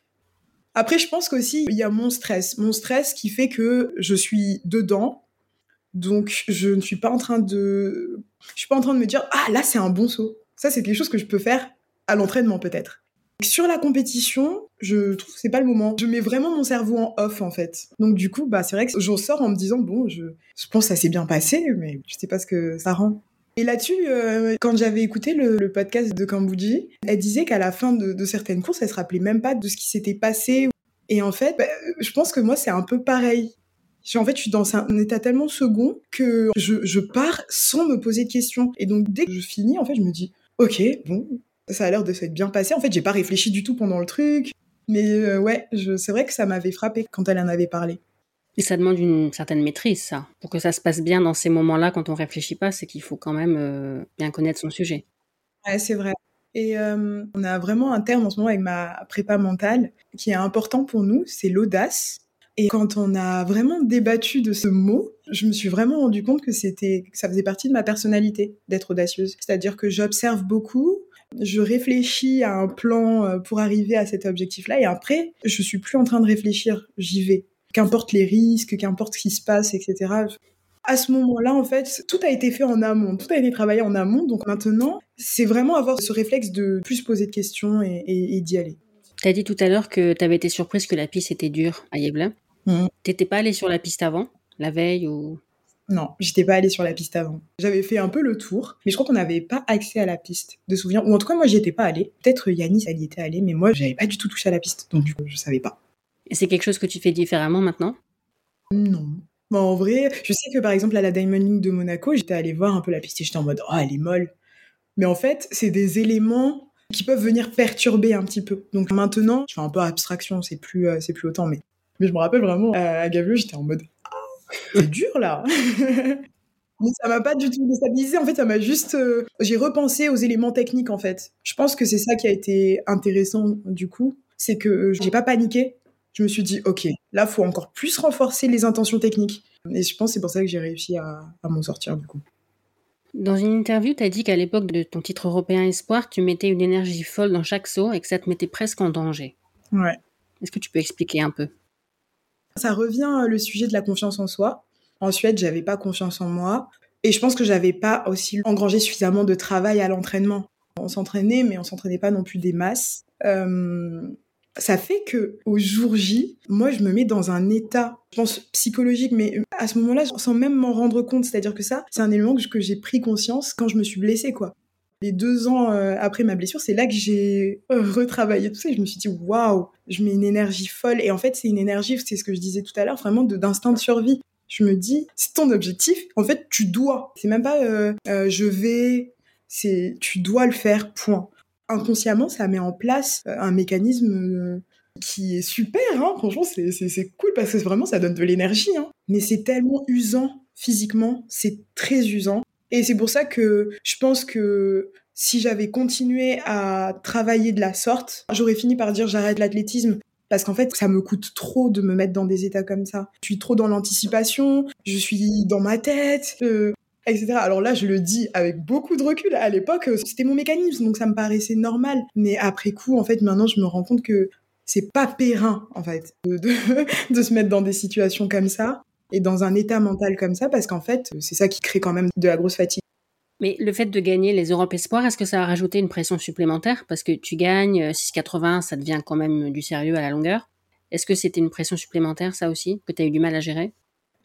après, je pense qu'aussi, il y a mon stress. Mon stress qui fait que je suis dedans. Donc, je ne suis pas en train de, je suis pas en train de me dire, ah, là, c'est un bon saut. Ça, c'est quelque chose que je peux faire à l'entraînement, peut-être. Sur la compétition, je trouve que c'est pas le moment. Je mets vraiment mon cerveau en off, en fait. Donc, du coup, bah, c'est vrai que j'en sors en me disant, bon, je, je pense que ça s'est bien passé, mais je sais pas ce que ça rend. Et là-dessus, euh, quand j'avais écouté le, podcast de Kambouji, elle disait qu'à la fin de, certaines courses, elle se rappelait même pas de ce qui s'était passé. Et en fait, bah, je pense que moi, c'est un peu pareil. En fait, je suis dans un état tellement second que je, pars sans me poser de questions. Et donc, dès que je finis, en fait, je me dis, ok, bon, ça a l'air de s'être bien passé. En fait, j'ai pas réfléchi du tout pendant le truc. Mais euh, ouais, c'est vrai que ça m'avait frappé quand elle en avait parlé. Et ça demande une certaine maîtrise, ça. Pour que ça se passe bien dans ces moments-là, quand on réfléchit pas, c'est qu'il faut quand même euh, bien connaître son sujet. Ouais, c'est vrai. Et euh, on a vraiment un terme en ce moment avec ma prépa mentale qui est important pour nous, c'est l'audace. Et quand on a vraiment débattu de ce mot, je me suis vraiment rendu compte que c'était, ça faisait partie de ma personnalité d'être audacieuse. C'est-à-dire que j'observe beaucoup, je réfléchis à un plan euh, pour arriver à cet objectif-là, et après, je suis plus en train de réfléchir, j'y vais qu'importe les risques, qu'importe ce qui se passe, etc. À ce moment-là, en fait, tout a été fait en amont, tout a été travaillé en amont. Donc maintenant, c'est vraiment avoir ce réflexe de plus poser de questions et, d'y aller. Tu as dit tout à l'heure que tu avais été surprise que la piste était dure à Yebla. Tu mmh. T'étais pas allée sur la piste avant, la veille ou? Non, j'étais pas allée sur la piste avant. J'avais fait un peu le tour, mais je crois qu'on n'avait pas accès à la piste de souvenir. Ou en tout cas, moi, j'y étais pas allée. Peut-être Yanis, elle y était allée, mais moi, j'avais pas du tout touché à la piste. Donc, du coup, je savais pas. C'est quelque chose que tu fais différemment maintenant? Non. Bon, en vrai, je sais que par exemple à la Diamond League de Monaco, j'étais allée voir un peu la piste et j'étais en mode oh elle est molle. Mais en fait, c'est des éléments qui peuvent venir perturber un petit peu. Donc maintenant, je fais un peu abstraction, c'est plus euh, c'est plus autant. Mais mais je me rappelle vraiment à Gavio, j'étais en mode oh, c'est dur là. Mais ça m'a pas du tout déstabilisé. En fait, ça m'a juste. Euh, j'ai repensé aux éléments techniques, en fait. Je pense que c'est ça qui a été intéressant, du coup. C'est que euh, j'ai pas paniqué je me suis dit, OK, là, faut encore plus renforcer les intentions techniques. Et je pense que c'est pour ça que j'ai réussi à, m'en sortir, du coup. Dans une interview, tu as dit qu'à l'époque de ton titre européen espoir, tu mettais une énergie folle dans chaque saut et que ça te mettait presque en danger. Ouais. Est-ce que tu peux expliquer un peu? Ça revient euh, le sujet de la confiance en soi. En Suède, j'avais pas confiance en moi. Et je pense que j'avais pas aussi engrangé suffisamment de travail à l'entraînement. On s'entraînait, mais on s'entraînait pas non plus des masses. Euh, ça fait que au jour J, moi je me mets dans un état, je pense psychologique, mais à ce moment-là, sans même m'en rendre compte. C'est-à-dire que ça, c'est un élément que, j'ai pris conscience quand je me suis blessée, quoi. Les deux ans euh, après ma blessure, c'est là que j'ai euh, retravaillé tout ça. Je me suis dit, waouh, je mets une énergie folle. Et en fait, c'est une énergie, c'est ce que je disais tout à l'heure, vraiment d'instinct de, survie. Je me dis, c'est ton objectif. En fait, tu dois. C'est même pas euh, je vais. C'est tu dois le faire. Point inconsciemment, ça met en place euh, un mécanisme euh, qui est super. Hein. Franchement, c'est cool parce que vraiment, ça donne de l'énergie. Hein. Mais c'est tellement usant physiquement, c'est très usant. Et c'est pour ça que je pense que si j'avais continué à travailler de la sorte, j'aurais fini par dire j'arrête l'athlétisme. Parce qu'en fait, ça me coûte trop de me mettre dans des états comme ça. Je suis trop dans l'anticipation, je suis dans ma tête. Euh, etc. Alors là, je le dis avec beaucoup de recul. À l'époque, c'était mon mécanisme, donc ça me paraissait normal. Mais après coup, en fait, maintenant, je me rends compte que c'est pas périn en fait de, de, se mettre dans des situations comme ça et dans un état mental comme ça parce qu'en fait c'est ça qui crée quand même de la grosse fatigue. Mais le fait de gagner les Europes Espoirs, est-ce que ça a rajouté une pression supplémentaire? Parce que tu gagnes 6,80, ça devient quand même du sérieux à la longueur. Est-ce que c'était une pression supplémentaire, ça aussi, que tu as eu du mal à gérer?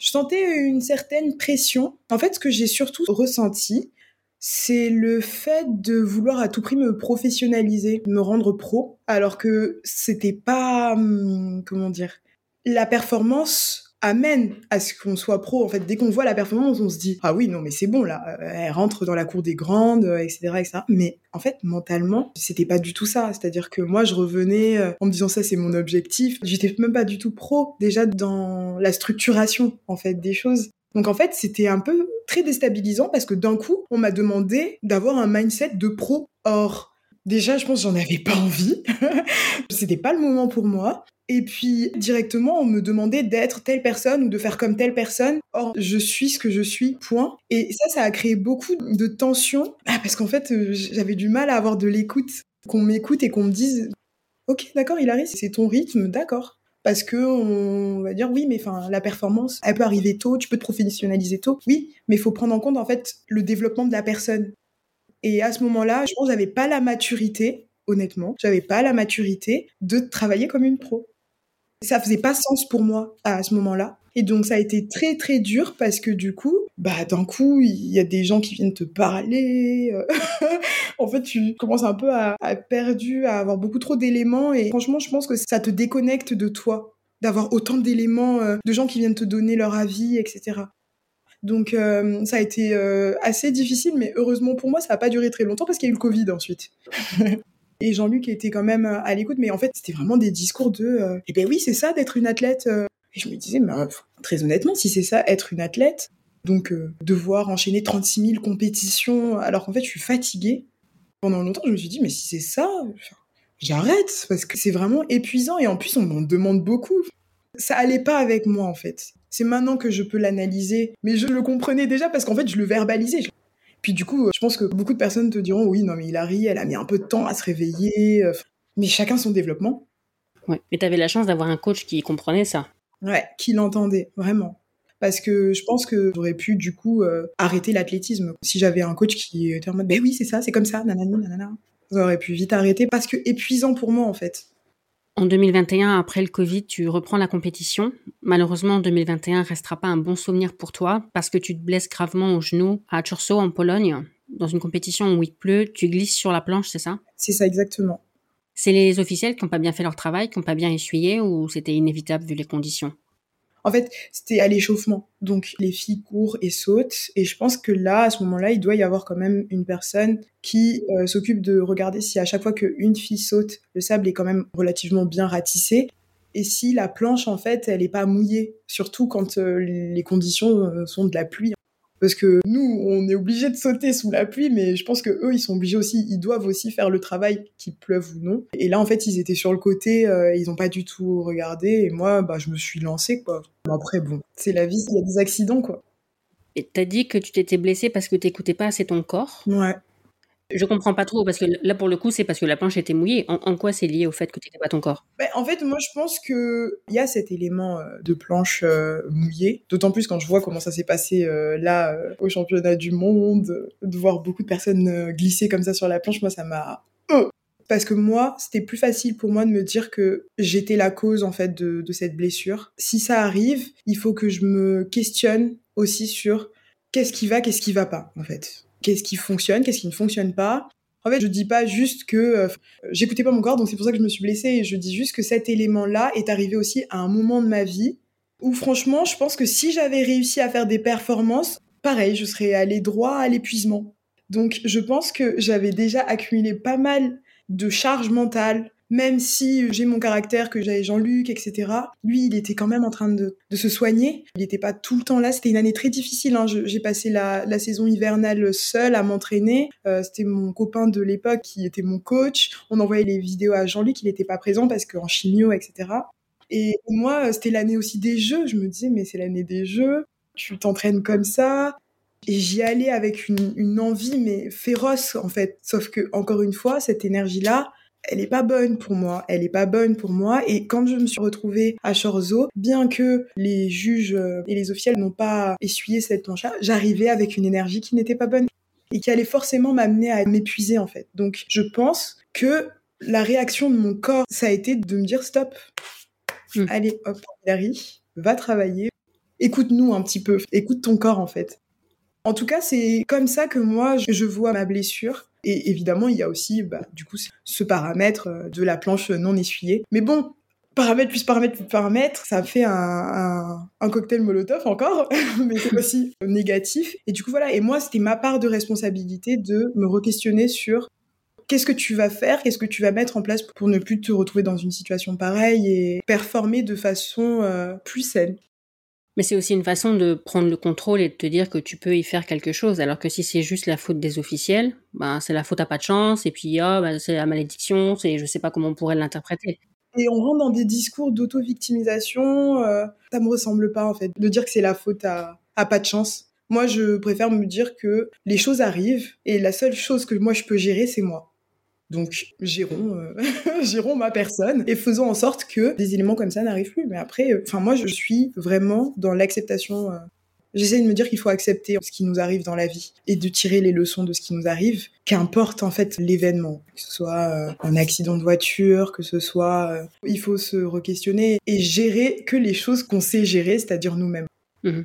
Je sentais une certaine pression. En fait, ce que j'ai surtout ressenti, c'est le fait de vouloir à tout prix me professionnaliser, me rendre pro, alors que c'était pas, hum, comment dire, la performance amène à ce qu'on soit pro. En fait, dès qu'on voit la performance, on se dit ah oui non mais c'est bon là, euh, elle rentre dans la cour des grandes, etc., euh, etc. Mais en fait, mentalement, c'était pas du tout ça. C'est-à-dire que moi, je revenais euh, en me disant ça c'est mon objectif. J'étais même pas du tout pro déjà dans la structuration en fait des choses. Donc en fait, c'était un peu très déstabilisant parce que d'un coup, on m'a demandé d'avoir un mindset de pro. Or, déjà, je pense j'en avais pas envie. c'était pas le moment pour moi. Et puis, directement, on me demandait d'être telle personne ou de faire comme telle personne. Or, je suis ce que je suis, point. Et ça, ça a créé beaucoup de tensions. Ah, parce qu'en fait, euh, j'avais du mal à avoir de l'écoute. Qu'on m'écoute et qu'on me dise, ok, d'accord, Hilary, c'est ton rythme, d'accord parce que on va dire oui mais enfin la performance elle peut arriver tôt tu peux te professionnaliser tôt oui mais il faut prendre en compte en fait le développement de la personne et à ce moment-là je pense j'avais pas la maturité honnêtement j'avais pas la maturité de travailler comme une pro ça faisait pas sens pour moi à ce moment-là et donc ça a été très très dur parce que du coup, bah d'un coup, il y a des gens qui viennent te parler. Euh. en fait, tu commences un peu à, à perdu, à avoir beaucoup trop d'éléments et franchement, je pense que ça te déconnecte de toi d'avoir autant d'éléments, euh, de gens qui viennent te donner leur avis, etc. Donc euh, ça a été assez difficile, mais heureusement pour moi, ça n'a pas duré très longtemps parce qu'il y a eu le Covid ensuite. et Jean-Luc était quand même à l'écoute, mais en fait, c'était vraiment des discours de Eh ben oui, c'est ça d'être une athlète. Et je me disais, mais euh, très honnêtement, si c'est ça, être une athlète, donc euh, devoir enchaîner 36 000 compétitions, alors qu'en fait, je suis fatiguée. Pendant longtemps, je me suis dit, mais si c'est ça, j'arrête, parce que c'est vraiment épuisant, et en plus, on m'en demande beaucoup. Ça allait pas avec moi, en fait. C'est maintenant que je peux l'analyser, mais je le comprenais déjà parce qu'en fait, je le verbalisais. Puis du coup, je pense que beaucoup de personnes te diront, oui, non, mais Hilary, elle a mis un peu de temps à se réveiller, mais chacun son développement. Ouais, mais avais la chance d'avoir un coach qui comprenait ça. Ouais, qui l'entendait, vraiment. Parce que je pense que j'aurais pu, du coup, euh, arrêter l'athlétisme. Si j'avais un coach qui était en mode, ben oui, c'est ça, c'est comme ça, nanana, nanana. J'aurais pu vite arrêter parce que épuisant pour moi, en fait. En 2021, après le Covid, tu reprends la compétition. Malheureusement, 2021 restera pas un bon souvenir pour toi parce que tu te blesses gravement au genou à Churso en Pologne. Dans une compétition où il pleut, tu glisses sur la planche, c'est ça? C'est ça, exactement. C'est les officiels qui n'ont pas bien fait leur travail, qui n'ont pas bien essuyé, ou c'était inévitable vu les conditions? En fait, c'était à l'échauffement. Donc les filles courent et sautent. Et je pense que là, à ce moment-là, il doit y avoir quand même une personne qui euh, s'occupe de regarder si à chaque fois qu'une fille saute, le sable est quand même relativement bien ratissé. Et si la planche, en fait, elle n'est pas mouillée, surtout quand euh, les conditions euh, sont de la pluie parce que nous, on est obligé de sauter sous la pluie, mais je pense que eux, ils sont obligés aussi, ils doivent aussi faire le travail, qu'il pleuve ou non. Et là, en fait, ils étaient sur le côté, euh, ils n'ont pas du tout regardé, et moi, bah, je me suis lancée, quoi. Après, bon, c'est la vie, il y a des accidents, quoi. Et t'as dit que tu t'étais blessée parce que t'écoutais pas assez ton corps? Ouais. Je comprends pas trop parce que là pour le coup c'est parce que la planche était mouillée. En, quoi c'est lié au fait que tu n'étais pas ton corps? Ben, En fait moi je pense que il y a cet élément euh, de planche euh, mouillée. D'autant plus quand je vois comment ça s'est passé euh, là au championnat du monde, de voir beaucoup de personnes glisser comme ça sur la planche, moi ça m'a parce que moi, c'était plus facile pour moi de me dire que j'étais la cause en fait de, de cette blessure. Si ça arrive, il faut que je me questionne aussi sur qu'est-ce qui va, qu'est-ce qui va pas en fait qu'est-ce qui fonctionne, qu'est-ce qui ne fonctionne pas. En fait, je dis pas juste que euh, j'écoutais pas mon corps, donc c'est pour ça que je me suis blessée. Et je dis juste que cet élément-là est arrivé aussi à un moment de ma vie où, franchement, je pense que si j'avais réussi à faire des performances, pareil, je serais allée droit à l'épuisement. Donc, je pense que j'avais déjà accumulé pas mal de charges mentales, même si j'ai mon caractère, que j'avais Jean-Luc, etc. Lui, il était quand même en train de, se soigner. Il n'était pas tout le temps là. C'était une année très difficile. Hein. J'ai passé la, saison hivernale seule à m'entraîner. Euh, c'était mon copain de l'époque qui était mon coach. On envoyait les vidéos à Jean-Luc. Il n'était pas présent parce qu'en chimio, etc. Et moi, c'était l'année aussi des jeux. Je me disais, mais c'est l'année des jeux. Tu t'entraînes comme ça. Et j'y allais avec une, une envie, mais féroce, en fait. Sauf que, encore une fois, cette énergie-là, elle est pas bonne pour moi, elle est pas bonne pour moi. Et quand je me suis retrouvée à Chorzo, bien que les juges euh, et les officiels n'ont pas essuyé cette planche-là, j'arrivais avec une énergie qui n'était pas bonne et qui allait forcément m'amener à m'épuiser en fait. Donc je pense que la réaction de mon corps, ça a été de me dire stop. Hmm. Allez, hop, Larry, va travailler. Écoute-nous un petit peu. Écoute ton corps en fait. En tout cas, c'est comme ça que moi, je vois ma blessure. Et évidemment, il y a aussi, bah, du coup, ce paramètre euh, de la planche non essuyée. Mais bon, paramètre plus paramètre plus paramètre, ça fait un, cocktail molotov encore, mais c'est aussi négatif. Et du coup, voilà. Et moi, c'était ma part de responsabilité de me re-questionner sur qu'est-ce que tu vas faire, qu'est-ce que tu vas mettre en place pour ne plus te retrouver dans une situation pareille et performer de façon euh, plus saine. Mais c'est aussi une façon de prendre le contrôle et de te dire que tu peux y faire quelque chose. Alors que si c'est juste la faute des officiels, ben c'est la faute à pas de chance, et puis oh, ben, c'est la malédiction, c'est je sais pas comment on pourrait l'interpréter. Et on rentre dans des discours d'auto-victimisation, euh, ça me ressemble pas en fait, de dire que c'est la faute à, à pas de chance. Moi, je préfère me dire que les choses arrivent et la seule chose que moi je peux gérer, c'est moi. Donc, gérons, euh, gérons ma personne et faisons en sorte que des éléments comme ça n'arrivent plus. Mais après, euh, moi, je suis vraiment dans l'acceptation. Euh, j'essaie de me dire qu'il faut accepter ce qui nous arrive dans la vie et de tirer les leçons de ce qui nous arrive, qu'importe en fait l'événement, que ce soit un accident de voiture, que ce soit, il faut se re-questionner et gérer que les choses qu'on sait gérer, c'est-à-dire nous-mêmes. Mmh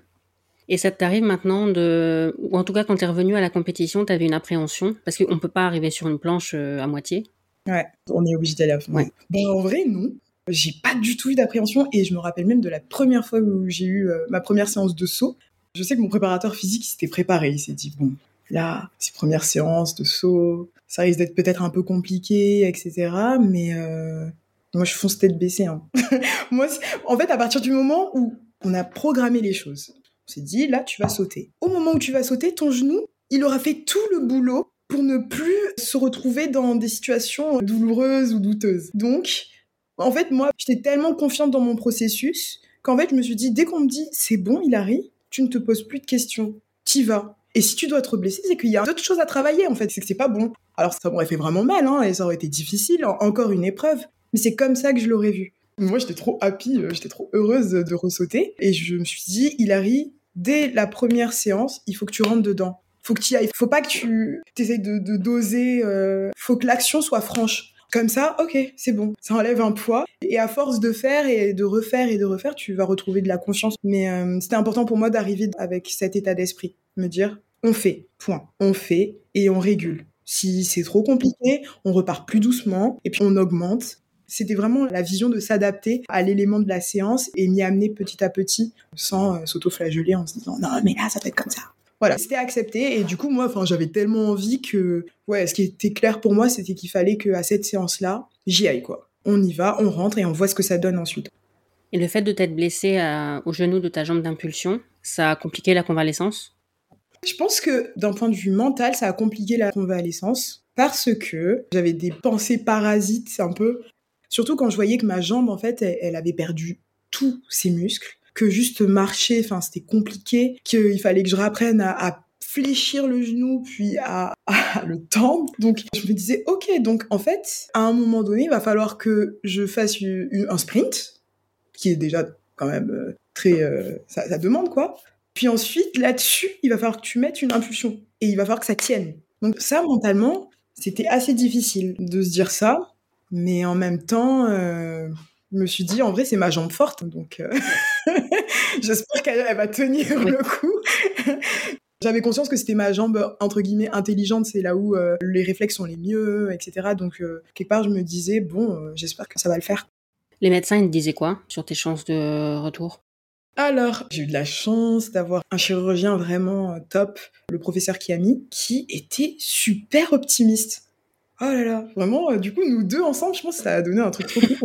et ça t'arrive maintenant de, ou en tout cas quand t'es revenu à la compétition, t'avais une appréhension? Parce qu'on peut pas arriver sur une planche euh, à moitié. Ouais, on est obligé d'aller à fond. Ouais. Ben, en vrai, non. J'ai pas du tout eu d'appréhension et je me rappelle même de la première fois où j'ai eu euh, ma première séance de saut. Je sais que mon préparateur physique s'était préparé. Il s'est dit bon, là, ces premières séances de saut, ça risque d'être peut-être un peu compliqué, etc. Mais euh, moi, je fonce tête baissée. Hein. moi, en fait, à partir du moment où on a programmé les choses, on s'est dit, là, tu vas sauter. Au moment où tu vas sauter, ton genou, il aura fait tout le boulot pour ne plus se retrouver dans des situations douloureuses ou douteuses. Donc, en fait, moi, j'étais tellement confiante dans mon processus qu'en fait, je me suis dit, dès qu'on me dit, c'est bon, il arrive, tu ne te poses plus de questions. T'y vas. Et si tu dois te blesser, c'est qu'il y a d'autres choses à travailler, en fait. C'est que c'est pas bon. Alors, ça m'aurait fait vraiment mal, hein, et ça aurait été difficile, encore une épreuve. Mais c'est comme ça que je l'aurais vu. Moi, j'étais trop happy, euh, j'étais trop heureuse de ressauter. Et je me suis dit, Hilary, dès la première séance, il faut que tu rentres dedans. Faut que tu ailles. Faut pas que tu essayes de, doser. Euh... Faut que l'action soit franche. Comme ça, ok, c'est bon. Ça enlève un poids. Et à force de faire et de refaire et de refaire, tu vas retrouver de la confiance. Mais euh, c'était important pour moi d'arriver avec cet état d'esprit. Me dire, on fait, point. On fait et on régule. Si c'est trop compliqué, on repart plus doucement et puis on augmente c'était vraiment la vision de s'adapter à l'élément de la séance et m'y amener petit à petit sans euh, s'auto-flageller en se disant non mais là ça doit être comme ça. Voilà, c'était accepté et du coup moi enfin j'avais tellement envie que ouais, ce qui était clair pour moi c'était qu'il fallait que à cette séance-là, j'y aille quoi. On y va, on rentre et on voit ce que ça donne ensuite. Et le fait de t'être blessé au genou de ta jambe d'impulsion, ça a compliqué la convalescence? Je pense que d'un point de vue mental, ça a compliqué la convalescence parce que j'avais des pensées parasites un peu Surtout quand je voyais que ma jambe, en fait, elle, avait perdu tous ses muscles, que juste marcher, enfin, c'était compliqué, qu'il fallait que je réapprenne à, fléchir le genou puis à, le tendre. Donc je me disais ok donc en fait à un moment donné il va falloir que je fasse un sprint qui est déjà quand même euh, très euh, ça, ça, demande quoi. Puis ensuite là-dessus il va falloir que tu mettes une impulsion et il va falloir que ça tienne. Donc ça mentalement c'était assez difficile de se dire ça mais en même temps, euh, je me suis dit, en vrai, c'est ma jambe forte, donc euh, j'espère qu'elle va tenir le coup. J'avais conscience que c'était ma jambe, entre guillemets, intelligente, c'est là où euh, les réflexes sont les mieux, etc. Donc, quelque part, je me disais, bon, j'espère que ça va le faire. Les médecins, ils te disaient quoi sur tes chances de retour? Alors, j'ai eu de la chance d'avoir un chirurgien vraiment top, le professeur Kiami, qui était super optimiste. Oh là là, vraiment, euh, du coup, nous deux ensemble, je pense que ça a donné un truc trop cool.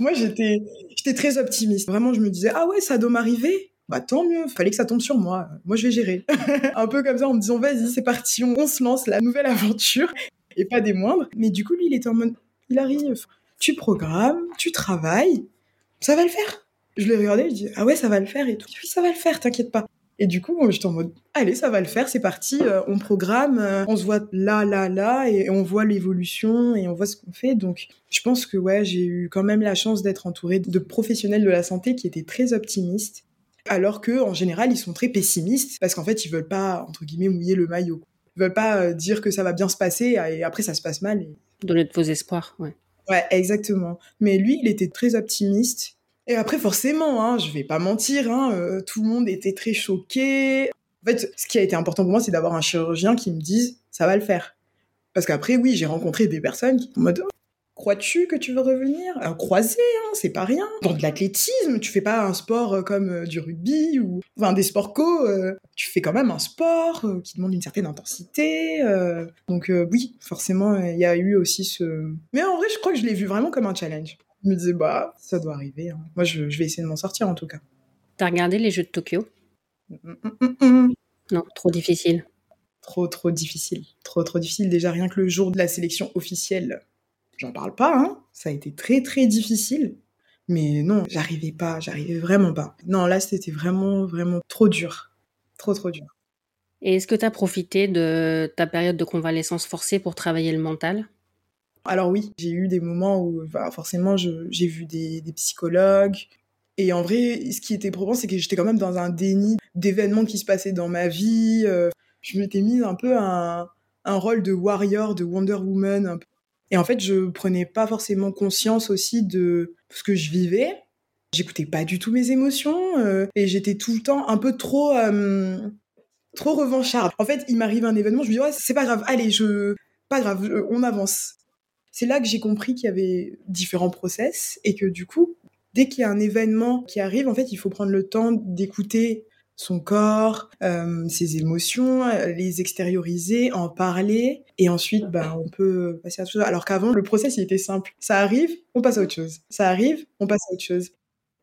moi, j'étais, j'étais très optimiste. Vraiment, je me disais, ah ouais, ça doit m'arriver. Bah tant mieux, fallait que ça tombe sur moi. Moi, je vais gérer. un peu comme ça, en me disant, vas-y, c'est parti, on, se lance, la nouvelle aventure, et pas des moindres. Mais du coup, lui, il était en mode, il arrive, tu programmes, tu travailles, ça va le faire. Je l'ai regardé, je dis, ah ouais, ça va le faire et tout. Oui, ça va le faire, t'inquiète pas. Et du coup, j'étais en mode, allez, ça va le faire, c'est parti, euh, on programme, euh, on se voit là, là, là, et on voit l'évolution, et on voit ce qu'on fait. Donc, je pense que ouais, j'ai eu quand même la chance d'être entourée de professionnels de la santé qui étaient très optimistes, alors que en général, ils sont très pessimistes, parce qu'en fait, ils veulent pas, entre guillemets, mouiller le maillot. Ils veulent pas euh, dire que ça va bien se passer, et après, ça se passe mal. Et... Donner de faux espoirs, ouais. Ouais, exactement. Mais lui, il était très optimiste. Et après, forcément, hein, je vais pas mentir, hein, euh, tout le monde était très choqué. En fait, ce qui a été important pour moi, c'est d'avoir un chirurgien qui me dise ça va le faire. Parce qu'après, oui, j'ai rencontré des personnes qui en mode crois-tu que tu veux revenir? Un croisé, hein, c'est pas rien. Dans de l'athlétisme, tu fais pas un sport euh, comme euh, du rugby ou enfin des sports co. tu fais quand même un sport qui demande une certaine intensité. donc oui, forcément, il y a eu aussi ce. Mais en vrai, je crois que je l'ai vu vraiment comme un challenge. Je me disais, bah, ça doit arriver. Hein. Moi, je, vais essayer de m'en sortir en tout cas. T'as regardé les Jeux de Tokyo? Mm, mm, mm, Non, trop difficile. Trop, trop difficile. Trop, trop difficile. Déjà, rien que le jour de la sélection officielle, j'en parle pas, hein. Ça a été très, très difficile. Mais non, j'arrivais pas, j'arrivais vraiment pas. Non, là, c'était vraiment, vraiment trop dur. Trop, trop dur. Et est-ce que tu as profité de ta période de convalescence forcée pour travailler le mental? Alors oui, j'ai eu des moments où forcément j'ai vu des, psychologues. Et en vrai, ce qui était probant, c'est que j'étais quand même dans un déni d'événements qui se passaient dans ma vie. Euh, je m'étais mise un peu un, un rôle de warrior, de Wonder Woman. Et en fait, je prenais pas forcément conscience aussi de ce que je vivais. J'écoutais pas du tout mes émotions euh, et j'étais tout le temps un peu trop euh, trop revancharde. En fait, il m'arrive un événement, je me dis ouais, c'est pas grave, allez, je pas grave, on avance c'est là que j'ai compris qu'il y avait différents process et que du coup, dès qu'il y a un événement qui arrive, en fait, il faut prendre le temps d'écouter son corps, euh, ses émotions, euh, les extérioriser, en parler, et ensuite, ben, on peut passer à autre chose. Alors qu'avant, le process, il était simple. Ça arrive, on passe à autre chose. Ça arrive, on passe à autre chose.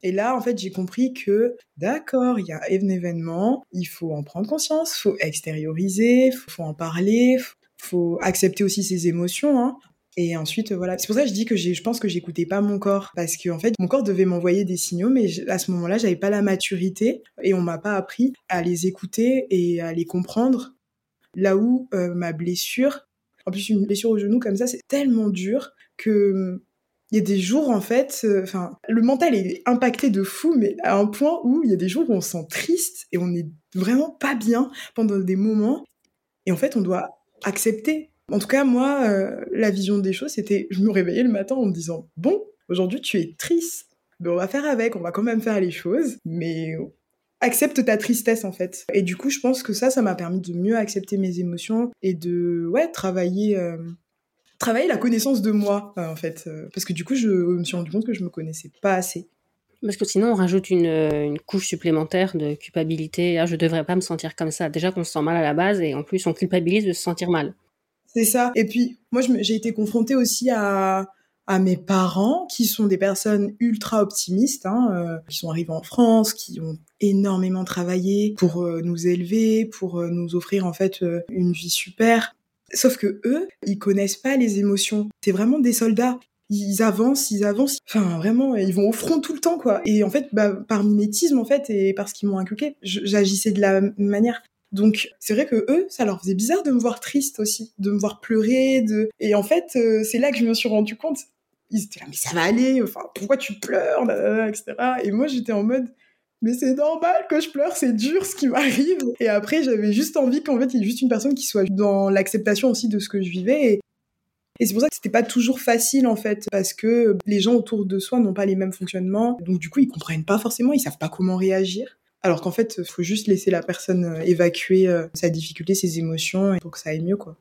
Et là, en fait, j'ai compris que, d'accord, il y a un événement, il faut en prendre conscience, faut extérioriser, faut, en parler, faut accepter aussi ses émotions. Hein. Et ensuite, voilà. C'est pour ça que je dis que je pense que j'écoutais pas mon corps. Parce que, en fait, mon corps devait m'envoyer des signaux, mais à ce moment-là, j'avais pas la maturité et on m'a pas appris à les écouter et à les comprendre. Là où euh, ma blessure, en plus, une blessure au genou comme ça, c'est tellement dur que il y a des jours en fait, euh, enfin, le mental est impacté de fou, mais à un point où il y a des jours où on se sent triste et on est vraiment pas bien pendant des moments. Et en fait, on doit accepter en tout cas, moi, euh, la vision des choses, c'était, je me réveillais le matin en me disant, bon, aujourd'hui tu es triste, mais on va faire avec, on va quand même faire les choses, mais accepte ta tristesse en fait. Et du coup, je pense que ça, ça m'a permis de mieux accepter mes émotions et de, ouais, travailler, euh, travailler la connaissance de moi euh, en fait, parce que du coup, je me suis rendu compte que je me connaissais pas assez. Parce que sinon, on rajoute une, couche supplémentaire de culpabilité. Ah, je devrais pas me sentir comme ça. Déjà qu'on se sent mal à la base et en plus, on culpabilise de se sentir mal. C'est ça. Et puis, moi, j'ai été confrontée aussi à, mes parents, qui sont des personnes ultra optimistes, hein, euh, qui sont arrivés en France, qui ont énormément travaillé pour euh, nous élever, pour euh, nous offrir en fait une vie super. Sauf que eux, ils connaissent pas les émotions. C'est vraiment des soldats. Ils avancent, ils avancent. Enfin, vraiment, ils vont au front tout le temps, quoi. Et en fait, bah, par mimétisme, en fait, et parce qu'ils m'ont inculqué, j'agissais de la même manière. Donc c'est vrai que eux, ça leur faisait bizarre de me voir triste aussi, de me voir pleurer, de et en fait euh, c'est là que je me suis rendu compte. Ils étaient là mais ça va aller, enfin pourquoi tu pleures, etc. Et moi j'étais en mode mais c'est normal que je pleure, c'est dur ce qui m'arrive. Et après j'avais juste envie qu'en fait il y ait juste une personne qui soit dans l'acceptation aussi de ce que je vivais. Et, et c'est pour ça que c'était pas toujours facile en fait, parce que les gens autour de soi n'ont pas les mêmes fonctionnements, donc du coup ils comprennent pas forcément, ils savent pas comment réagir. Alors qu'en fait, il faut juste laisser la personne euh, évacuer euh, sa difficulté, ses émotions, pour que ça aille mieux, quoi.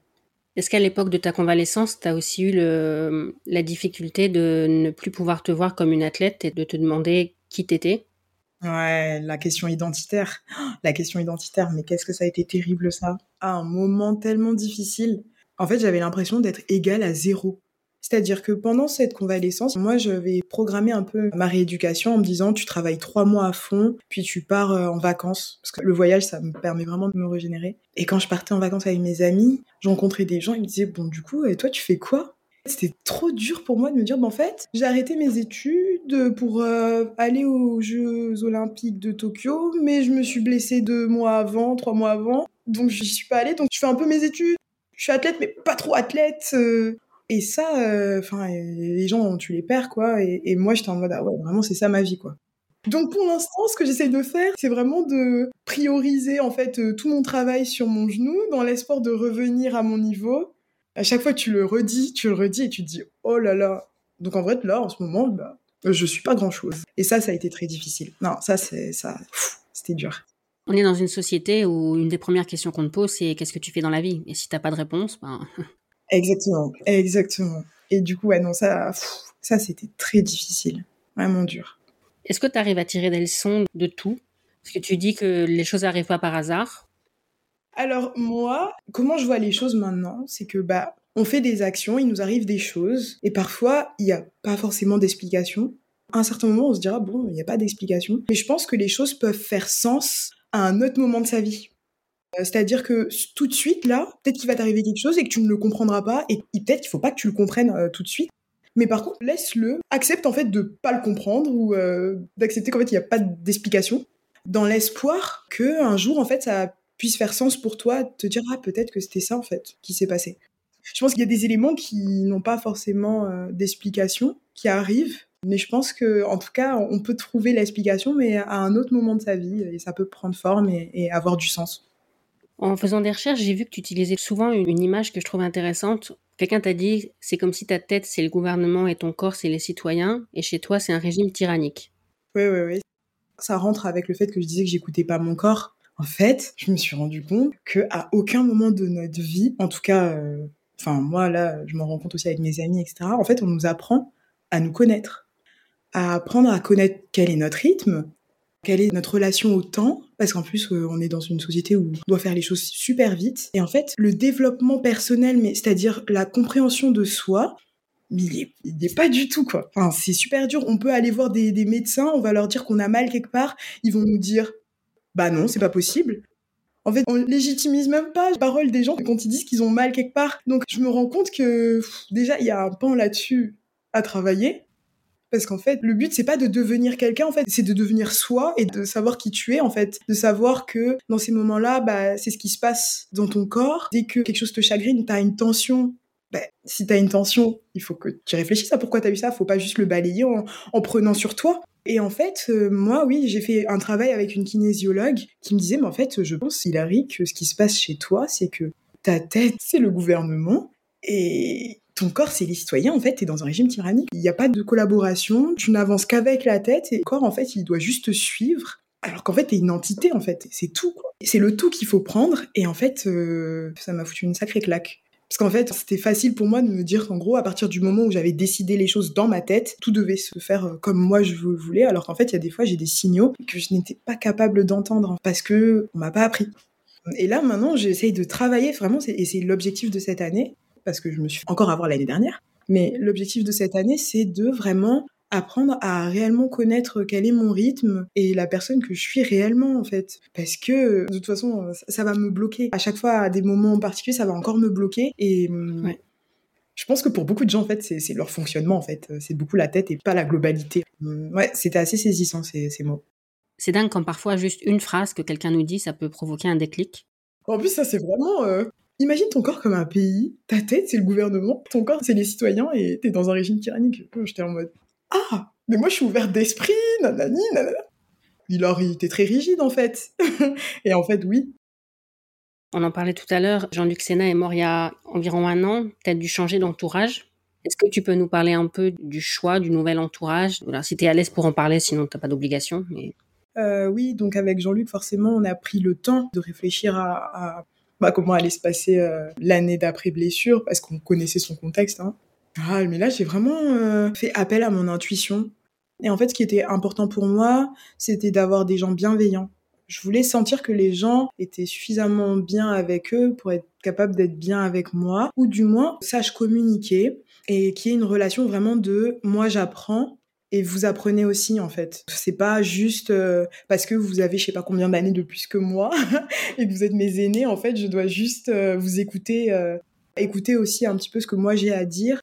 Est-ce qu'à l'époque de ta convalescence, tu as aussi eu le, la difficulté de ne plus pouvoir te voir comme une athlète et de te demander qui t'étais? Ouais, la question identitaire. La question identitaire, mais qu'est-ce que ça a été terrible ça? À un moment tellement difficile. En fait, j'avais l'impression d'être égale à zéro. C'est-à-dire que pendant cette convalescence, moi, je vais programmer un peu ma rééducation en me disant, tu travailles trois mois à fond, puis tu pars euh, en vacances. Parce que le voyage, ça me permet vraiment de me régénérer. Et quand je partais en vacances avec mes amis, je des gens, ils me disaient, bon, du coup, et toi, tu fais quoi? C'était trop dur pour moi de me dire, bah, en fait, j'ai arrêté mes études pour euh, aller aux Jeux Olympiques de Tokyo, mais je me suis blessée deux mois avant, trois mois avant, donc je suis pas allée. Donc je fais un peu mes études. Je suis athlète, mais pas trop athlète. Euh. Et ça, euh, enfin, les gens, tu les perds, quoi. Et, moi, j'étais en mode, ah ouais, vraiment, c'est ça ma vie, quoi. Donc pour l'instant, ce que j'essaye de faire, c'est vraiment de prioriser en fait tout mon travail sur mon genou dans l'espoir de revenir à mon niveau à chaque fois tu le redis, tu le redis et tu te dis oh là là. Donc en vrai là en ce moment bah je suis pas grand chose. Et ça ça a été très difficile. Non ça c'est ça c'était dur. On est dans une société où une des premières questions qu'on te pose c'est qu'est-ce que tu fais dans la vie? Et si t'as pas de réponse ben exactement exactement. Et du coup ouais non ça ça c'était très difficile vraiment dur. Est-ce que tu arrives à tirer des leçons de tout? Parce que tu dis que les choses arrivent pas par hasard. Alors moi, comment je vois les choses maintenant, c'est que bah on fait des actions, il nous arrive des choses, et parfois il n'y a pas forcément d'explication. À un certain moment, on se dira bon, il n'y a pas d'explication. Mais je pense que les choses peuvent faire sens à un autre moment de sa vie. Euh, c'est-à-dire que tout de suite, là, peut-être qu'il va t'arriver quelque chose et que tu ne le comprendras pas, et peut-être qu'il faut pas que tu le comprennes euh, tout de suite. Mais par contre, laisse-le, accepte en fait de pas le comprendre ou euh, d'accepter qu'en fait il n'y a pas d'explication, dans l'espoir que un jour en fait ça puisse faire sens pour toi, te dire ah peut-être que c'était ça en fait qui s'est passé. Je pense qu'il y a des éléments qui n'ont pas forcément d'explication, qui arrivent, mais je pense que en tout cas on peut trouver l'explication, mais à un autre moment de sa vie et ça peut prendre forme et, avoir du sens. En faisant des recherches, j'ai vu que tu utilisais souvent une image que je trouve intéressante. Quelqu'un t'a dit c'est comme si ta tête c'est le gouvernement et ton corps c'est les citoyens, et chez toi c'est un régime tyrannique. Oui, oui, oui. Ça rentre avec le fait que je disais que j'écoutais pas mon corps. En fait, je me suis rendu compte que à aucun moment de notre vie, en tout cas, euh, enfin moi là, je m'en rends compte aussi avec mes amis, etc. En fait, on nous apprend à nous connaître, à apprendre à connaître quel est notre rythme, quelle est notre relation au temps, parce qu'en plus euh, on est dans une société où on doit faire les choses super vite. Et en fait, le développement personnel, mais c'est-à-dire la compréhension de soi, il est, pas du tout quoi. Enfin, c'est super dur. On peut aller voir des, des médecins, on va leur dire qu'on a mal quelque part, ils vont nous dire bah non, c'est pas possible. En fait, on légitimise même pas la parole des gens quand ils disent qu'ils ont mal quelque part. Donc, je me rends compte que déjà, il y a un pan là-dessus à travailler. Parce qu'en fait, le but, c'est pas de devenir quelqu'un, en fait, c'est de devenir soi et de savoir qui tu es, en fait. De savoir que dans ces moments-là, bah, c'est ce qui se passe dans ton corps. Dès que quelque chose te chagrine, t'as une tension. Bah, si t'as une tension, il faut que tu réfléchisses à pourquoi t'as eu ça. Faut pas juste le balayer en, en prenant sur toi. Et en fait, euh, moi, oui, j'ai fait un travail avec une kinésiologue qui me disait, mais en fait, je pense, Hilary, que ce qui se passe chez toi, c'est que ta tête, c'est le gouvernement, et ton corps, c'est les citoyens, en fait, t'es dans un régime tyrannique. Il n'y a pas de collaboration, tu n'avances qu'avec la tête, et le corps, en fait, il doit juste te suivre. Alors qu'en fait, t'es une entité, en fait. C'est tout, C'est le tout qu'il faut prendre, et en fait, euh, ça m'a foutu une sacrée claque. Parce qu'en fait, c'était facile pour moi de me dire qu'en gros, à partir du moment où j'avais décidé les choses dans ma tête, tout devait se faire euh, comme moi je voulais, alors qu'en fait, il y a des fois, j'ai des signaux que je n'étais pas capable d'entendre parce que on m'a pas appris. Et là, maintenant, j'essaye de travailler vraiment, et c'est l'objectif de cette année, parce que je me suis encore avoir l'année dernière. Mais l'objectif de cette année, c'est de vraiment apprendre à réellement connaître quel est mon rythme et la personne que je suis réellement en fait parce que de toute façon ça, va me bloquer à chaque fois à des moments particuliers ça va encore me bloquer et hum, Je pense que pour beaucoup de gens, en fait, c'est leur fonctionnement, en fait. C'est beaucoup la tête et pas la globalité. Hum, ouais, c'était assez saisissant, ces, ces mots. C'est dingue quand parfois juste une phrase que quelqu'un nous dit, ça peut provoquer un déclic. En plus, ça, c'est vraiment... Euh, imagine ton corps comme un pays, ta tête, c'est le gouvernement, ton corps, c'est les citoyens, et t'es dans un régime tyrannique. J'étais en mode, ah, mais moi je suis ouverte d'esprit, nanani, nanana. Il a été très rigide en fait. et en fait, oui. On en parlait tout à l'heure, Jean-Luc Sénat est mort il y a environ un an, peut-être dû changer d'entourage. Est-ce que tu peux nous parler un peu du choix du nouvel entourage? Voilà, Si tu es à l'aise pour en parler, sinon tu n'as pas d'obligation. Mais... Euh, oui, donc avec Jean-Luc, forcément, on a pris le temps de réfléchir à, bah, comment allait se passer euh, l'année d'après blessure, parce qu'on connaissait son contexte. Hein. Ah, mais là, j'ai vraiment euh, fait appel à mon intuition. Et en fait, ce qui était important pour moi, c'était d'avoir des gens bienveillants. Je voulais sentir que les gens étaient suffisamment bien avec eux pour être capables d'être bien avec moi, ou du moins sachent communiquer et qu'il y ait une relation vraiment de moi j'apprends et vous apprenez aussi en fait. C'est pas juste euh, parce que vous avez je sais pas combien d'années de plus que moi et que vous êtes mes aînés en fait, je dois juste euh, vous écouter écouter aussi un petit peu ce que moi j'ai à dire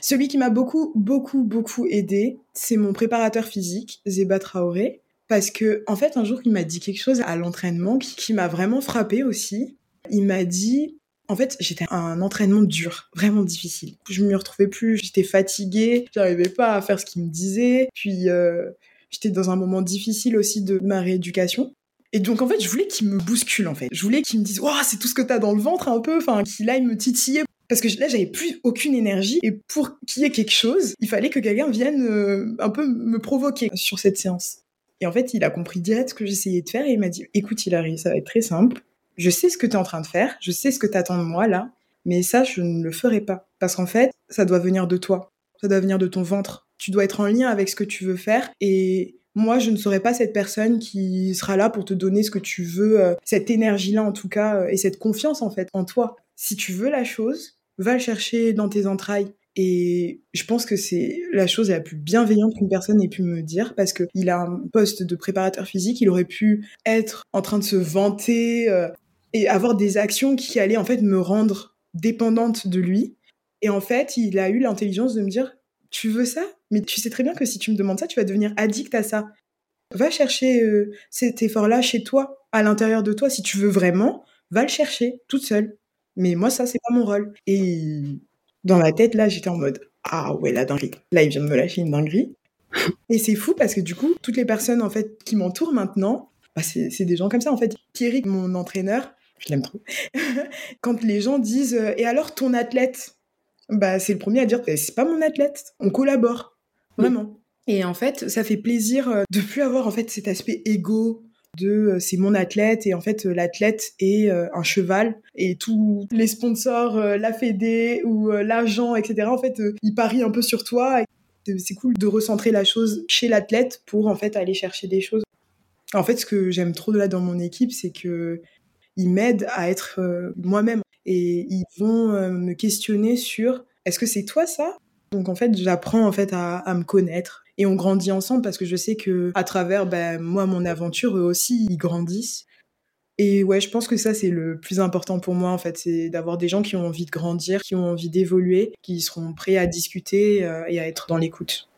Celui qui m'a beaucoup, beaucoup, beaucoup aidé, c'est mon préparateur physique, Zeba Traoré. Parce que, en fait, un jour, il m'a dit quelque chose à l'entraînement qui m'a vraiment frappé aussi. Il m'a dit, en fait, j'étais un entraînement dur, vraiment difficile. Je me retrouvais plus, j'étais fatiguée, j'arrivais pas à faire ce qu'il me disait. Puis euh, j'étais dans un moment difficile aussi de ma rééducation. Et donc en fait, je voulais qu'il me bouscule en fait. Je voulais qu'il me dise "Waouh, c'est tout ce que t'as dans le ventre un peu", enfin qu'il aille me titiller parce que là j'avais plus aucune énergie et pour qu'il y ait quelque chose, il fallait que quelqu'un vienne euh, un peu me provoquer sur cette séance. Et en fait, il a compris direct ce que j'essayais de faire et il m'a dit "Écoute, Hilary, ça va être très simple je sais ce que tu es en train de faire, je sais ce que tu attends de moi là, mais ça, je ne le ferai pas. Parce qu'en fait, ça doit venir de toi, ça doit venir de ton ventre. Tu dois être en lien avec ce que tu veux faire et moi, je ne serai pas cette personne qui sera là pour te donner ce que tu veux, euh, cette énergie-là en tout cas, euh, et cette confiance en fait en toi. Si tu veux la chose, va le chercher dans tes entrailles. Et je pense que c'est la chose la plus bienveillante qu'une personne ait pu me dire parce qu'il a un poste de préparateur physique, il aurait pu être en train de se vanter, euh, et avoir des actions qui allaient en fait me rendre dépendante de lui. Et en fait, il a eu l'intelligence de me dire Tu veux ça? Mais tu sais très bien que si tu me demandes ça, tu vas devenir addict à ça. Va chercher euh, cet effort-là chez toi, à l'intérieur de toi. Si tu veux vraiment, va le chercher toute seule. Mais moi, ça, c'est pas mon rôle. Et dans ma tête, là, j'étais en mode Ah ouais, la dinguerie. Là, il vient de me lâcher une dinguerie. Et c'est fou parce que du coup, toutes les personnes en fait qui m'entourent maintenant, bah, c'est des gens comme ça en fait. Thierry, mon entraîneur, je l'aime trop. Quand les gens disent euh, et alors ton athlète, bah c'est le premier à dire c'est pas mon athlète, on collabore vraiment. Et en fait, ça fait plaisir euh, de plus avoir en fait cet aspect égo de euh, c'est mon athlète et en fait l'athlète est un cheval et tous les sponsors, la fédé ou l'agent, etc. En fait, ils parient un peu sur toi. C'est cool de recentrer la chose chez l'athlète pour en fait aller chercher des choses. En fait, ce que j'aime trop de là dans mon équipe, c'est que ils m'aident à être euh, moi-même et ils vont euh, me questionner sur est-ce que c'est toi ça? Donc en fait, j'apprends en fait à, me connaître et on grandit ensemble parce que je sais que à travers ben, moi mon aventure eux aussi ils grandissent. Et ouais, je pense que ça c'est le plus important pour moi en fait, c'est d'avoir des gens qui ont envie de grandir, qui ont envie d'évoluer, qui seront prêts à discuter euh, et à être dans l'écoute.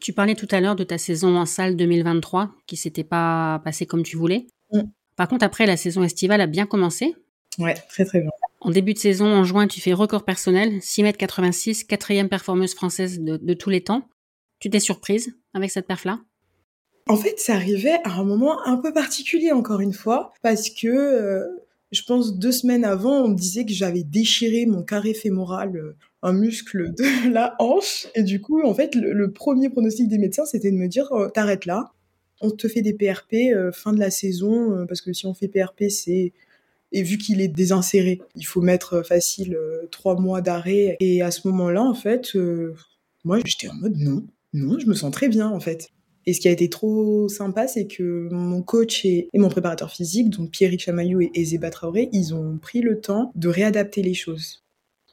Tu parlais tout à l'heure de ta saison en salle 2023 qui s'était pas passée comme tu voulais. Mm. Par contre, après, la saison estivale a bien commencé. Ouais, très très bien. En début de saison, en juin, tu fais record personnel, 6,86 m, quatrième performeuse française de, tous les temps. Tu t'es surprise avec cette perf-là? En fait, ça arrivait à un moment un peu particulier, encore une fois, parce que euh, je pense deux semaines avant, on me disait que j'avais déchiré mon carré fémoral, euh, un muscle de la hanche. Et du coup, en fait, le, premier pronostic des médecins, c'était de me dire, euh, t'arrêtes là, on te fait des PRP euh, fin de la saison, euh, parce que si on fait PRP, c'est et vu qu'il est désinséré, il faut mettre euh, facile trois mois d'arrêt. Et à ce moment-là, en fait, moi, j'étais en mode non, non, je me sens très bien, en fait. Et ce qui a été trop sympa, c'est que mon coach et, mon préparateur physique, donc Pierre Chamaillou et, Zeba Traoré, ils ont pris le temps de réadapter les choses.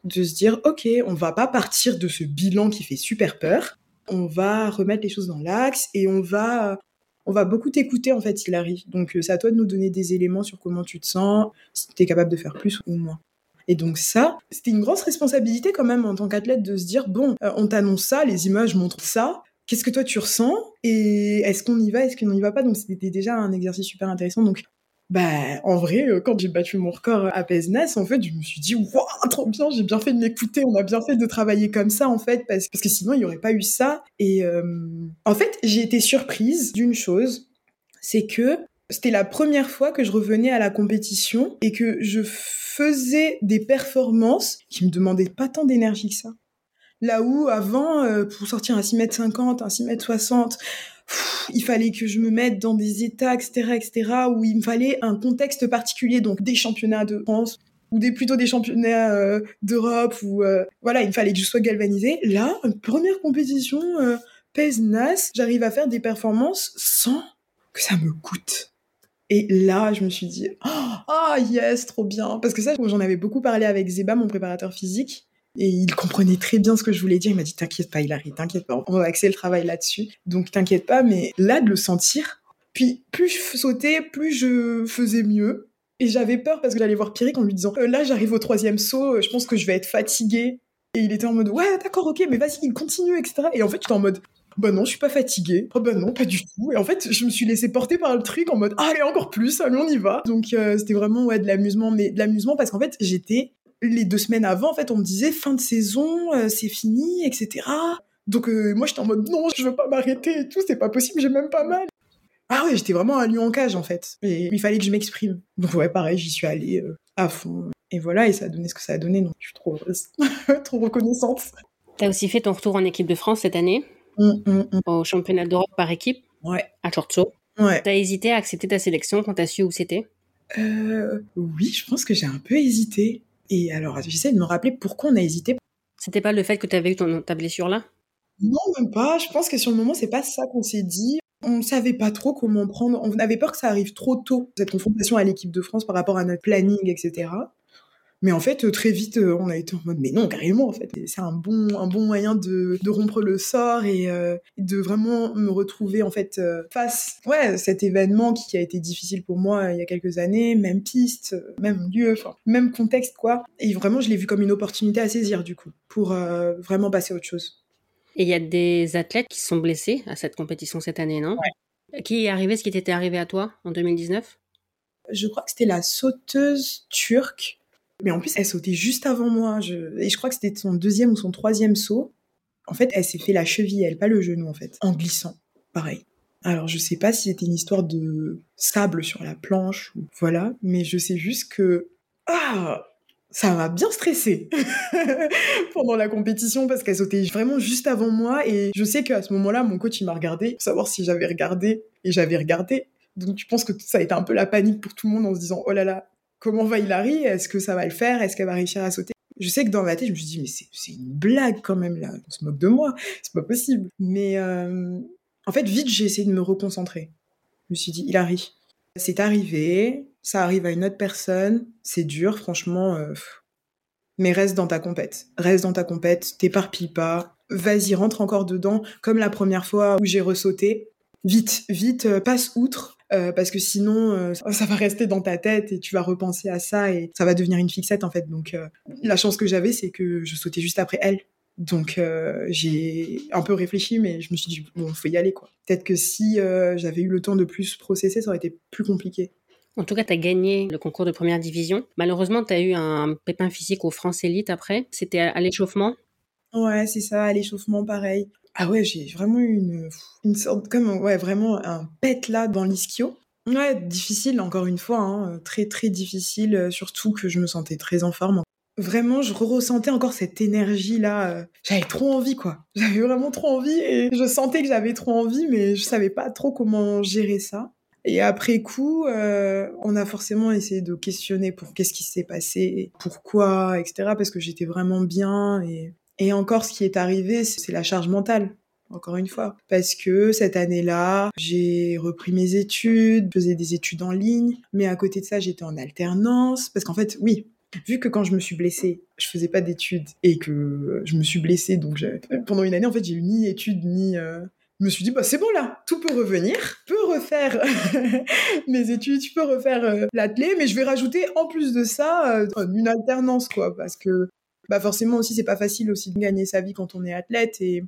De se dire, OK, on va pas partir de ce bilan qui fait super peur. On va remettre les choses dans l'axe et on va on va beaucoup t'écouter en fait s'il arrive. Donc euh, c'est à toi de nous donner des éléments sur comment tu te sens, si tu es capable de faire plus ou moins. Et donc ça, c'était une grosse responsabilité quand même en tant qu'athlète de se dire, bon, euh, on t'annonce ça, les images montrent ça, qu'est-ce que toi tu ressens? Et est-ce qu'on y va, est-ce qu'on n'y va pas? Donc c'était déjà un exercice super intéressant. Donc bah, en vrai, euh, quand j'ai battu mon record à Pesnas, en fait, je me suis dit, waouh, trop bien, j'ai bien fait de m'écouter, on a bien fait de travailler comme ça, en fait, parce, que sinon, il n'y aurait pas eu ça. Et euh, en fait, j'ai été surprise d'une chose, c'est que c'était la première fois que je revenais à la compétition et que je faisais des performances qui me demandaient pas tant d'énergie que ça. Là où avant, euh, pour sortir un 6m50, un 6m60, il fallait que je me mette dans des états, etc., etc., où il me fallait un contexte particulier, donc des championnats de France ou des plutôt des championnats euh, d'Europe ou euh, voilà, il fallait que je sois galvanisée. Là, première compétition pèse nas, j'arrive à faire des performances sans que ça me coûte. Et là, je me suis dit, ah oh, yes, trop bien. Parce que ça, j'en avais beaucoup parlé avec Zeba, mon préparateur physique. Et il comprenait très bien ce que je voulais dire. Il m'a dit T'inquiète pas, Hilary, t'inquiète pas, on va axer le travail là-dessus. Donc t'inquiète pas, mais là, de le sentir. Puis plus je sautais, plus je faisais mieux. Et j'avais peur parce que j'allais voir Pierrick en lui disant euh, Là, j'arrive au troisième saut, je pense que je vais être fatiguée. Et il était en mode, ouais, d'accord, ok, mais vas-y, continue, etc. Et en fait, j'étais en mode, bah non, je suis pas fatiguée. Oh bah non, pas du tout. Et en fait, je me suis laissée porter par le truc en mode, allez, encore plus, allez, on y va. Donc, euh, c'était vraiment, ouais, de l'amusement, mais de l'amusement parce qu'en fait, j'étais, les deux semaines avant, en fait, on me disait, fin de saison, euh, c'est fini, etc. Donc, euh, moi, j'étais en mode, non, je veux pas m'arrêter et tout, c'est pas possible, j'ai même pas mal. Ah ouais, j'étais vraiment un lion en cage, en fait. Et il fallait que je m'exprime. Donc, ouais, pareil, j'y suis allée à fond. Et voilà, et ça a donné ce que ça a donné, donc je suis trop heureuse, trop reconnaissante. T'as aussi fait ton retour en équipe de France cette année, Mmh, mmh, mmh. au championnat d'Europe par équipe, Ouais, à Chortso. ouais. T'as hésité à accepter ta sélection? Quand t'as su où c'était? Euh, oui, je pense que j'ai un peu hésité. Et alors, j'essaie de me rappeler pourquoi on a hésité. C'était pas le fait que t'avais eu ton, ta blessure là? Non, même pas. Je pense que sur le moment, c'est pas ça qu'on s'est dit. On savait pas trop comment prendre. On avait peur que ça arrive trop tôt, cette confrontation à l'équipe de France par rapport à notre planning, etc. Mais en fait, très vite, euh, on a été en mode, mais non, carrément, en fait. C'est un bon, un bon moyen de, de rompre le sort et euh, de vraiment me retrouver, en fait, euh, face, ouais, à cet événement qui a été difficile pour moi euh, il y a quelques années, même piste, euh, même lieu, enfin, même contexte, quoi. Et vraiment, je l'ai vu comme une opportunité à saisir, du coup, pour euh, vraiment passer à autre chose. Et il y a des athlètes qui se sont blessés à cette compétition cette année, non? Qui est arrivé ce qui t'était arrivé à toi en 2019 Je crois que c'était la sauteuse turque. Mais en plus, elle sautait juste avant moi. Et je crois que c'était son deuxième ou son troisième saut. En fait, elle s'est fait la cheville, elle, pas le genou, en fait, en glissant. Pareil. Alors, je sais pas si c'était une histoire de sable sur la planche, ou voilà, mais je sais juste que. Ah ça m'a bien stressée pendant la compétition parce qu'elle sautait vraiment juste avant moi et je sais qu'à ce moment-là, mon coach il m'a regardé pour savoir si j'avais regardé et j'avais regardé. Donc je pense que ça a été un peu la panique pour tout le monde en se disant oh là là, comment va Hilary Est-ce que ça va le faire? Est-ce qu'elle va réussir à sauter? Je sais que dans ma tête, je me suis dit mais c'est une blague quand même là, on se moque de moi, c'est pas possible. Mais euh, en fait, vite j'ai essayé de me reconcentrer. Je me suis dit Hilary, c'est arrivé, ça arrive à une autre personne, c'est dur, franchement. euh, mais reste dans ta compète. Reste dans ta compète, t'éparpille pas. Vas-y, rentre encore dedans, comme la première fois où j'ai ressauté. Vite, vite, euh, passe outre, euh, parce que sinon, euh, ça va rester dans ta tête et tu vas repenser à ça et ça va devenir une fixette en fait. Donc, euh, la chance que j'avais, c'est que je sautais juste après elle. Donc, j'ai un peu réfléchi, mais je me suis dit, bon, faut y aller quoi. Peut-être que si j'avais eu le temps de plus processer, ça aurait été plus compliqué. En tout cas, tu as gagné le concours de première division. Malheureusement, tu as eu un pépin physique au France Elite après. C'était à l'échauffement? Ouais, c'est ça, à l'échauffement, pareil. Ah ouais, j'ai vraiment eu une, une sorte, comme, ouais, vraiment un pet là dans l'ischio. Ouais, difficile, encore une fois, hein, très très difficile, euh, surtout que je me sentais très en forme. Vraiment, je ressentais encore cette énergie là. euh, J'avais trop envie, quoi. J'avais vraiment trop envie et je sentais que j'avais trop envie, mais je savais pas trop comment gérer ça. Et après coup, euh, on a forcément essayé de questionner pour qu'est-ce qui s'est passé, pourquoi, etc. Parce que j'étais vraiment bien. Et, et encore, ce qui est arrivé, c'est la charge mentale. Encore une fois. Parce que cette année-là, j'ai repris mes études, faisais des études en ligne, mais à côté de ça, j'étais en alternance. Parce qu'en fait, oui, vu que quand je me suis blessée, je faisais pas d'études et que je me suis blessée, donc pendant une année, en fait, j'ai eu ni études ni. euh, Je me suis dit, bah, c'est bon là, tout peut revenir, je peux refaire mes études, je peux refaire euh, mais je vais rajouter en plus de ça euh, une alternance, quoi, parce que bah, forcément aussi, c'est pas facile aussi de gagner sa vie quand on est athlète et.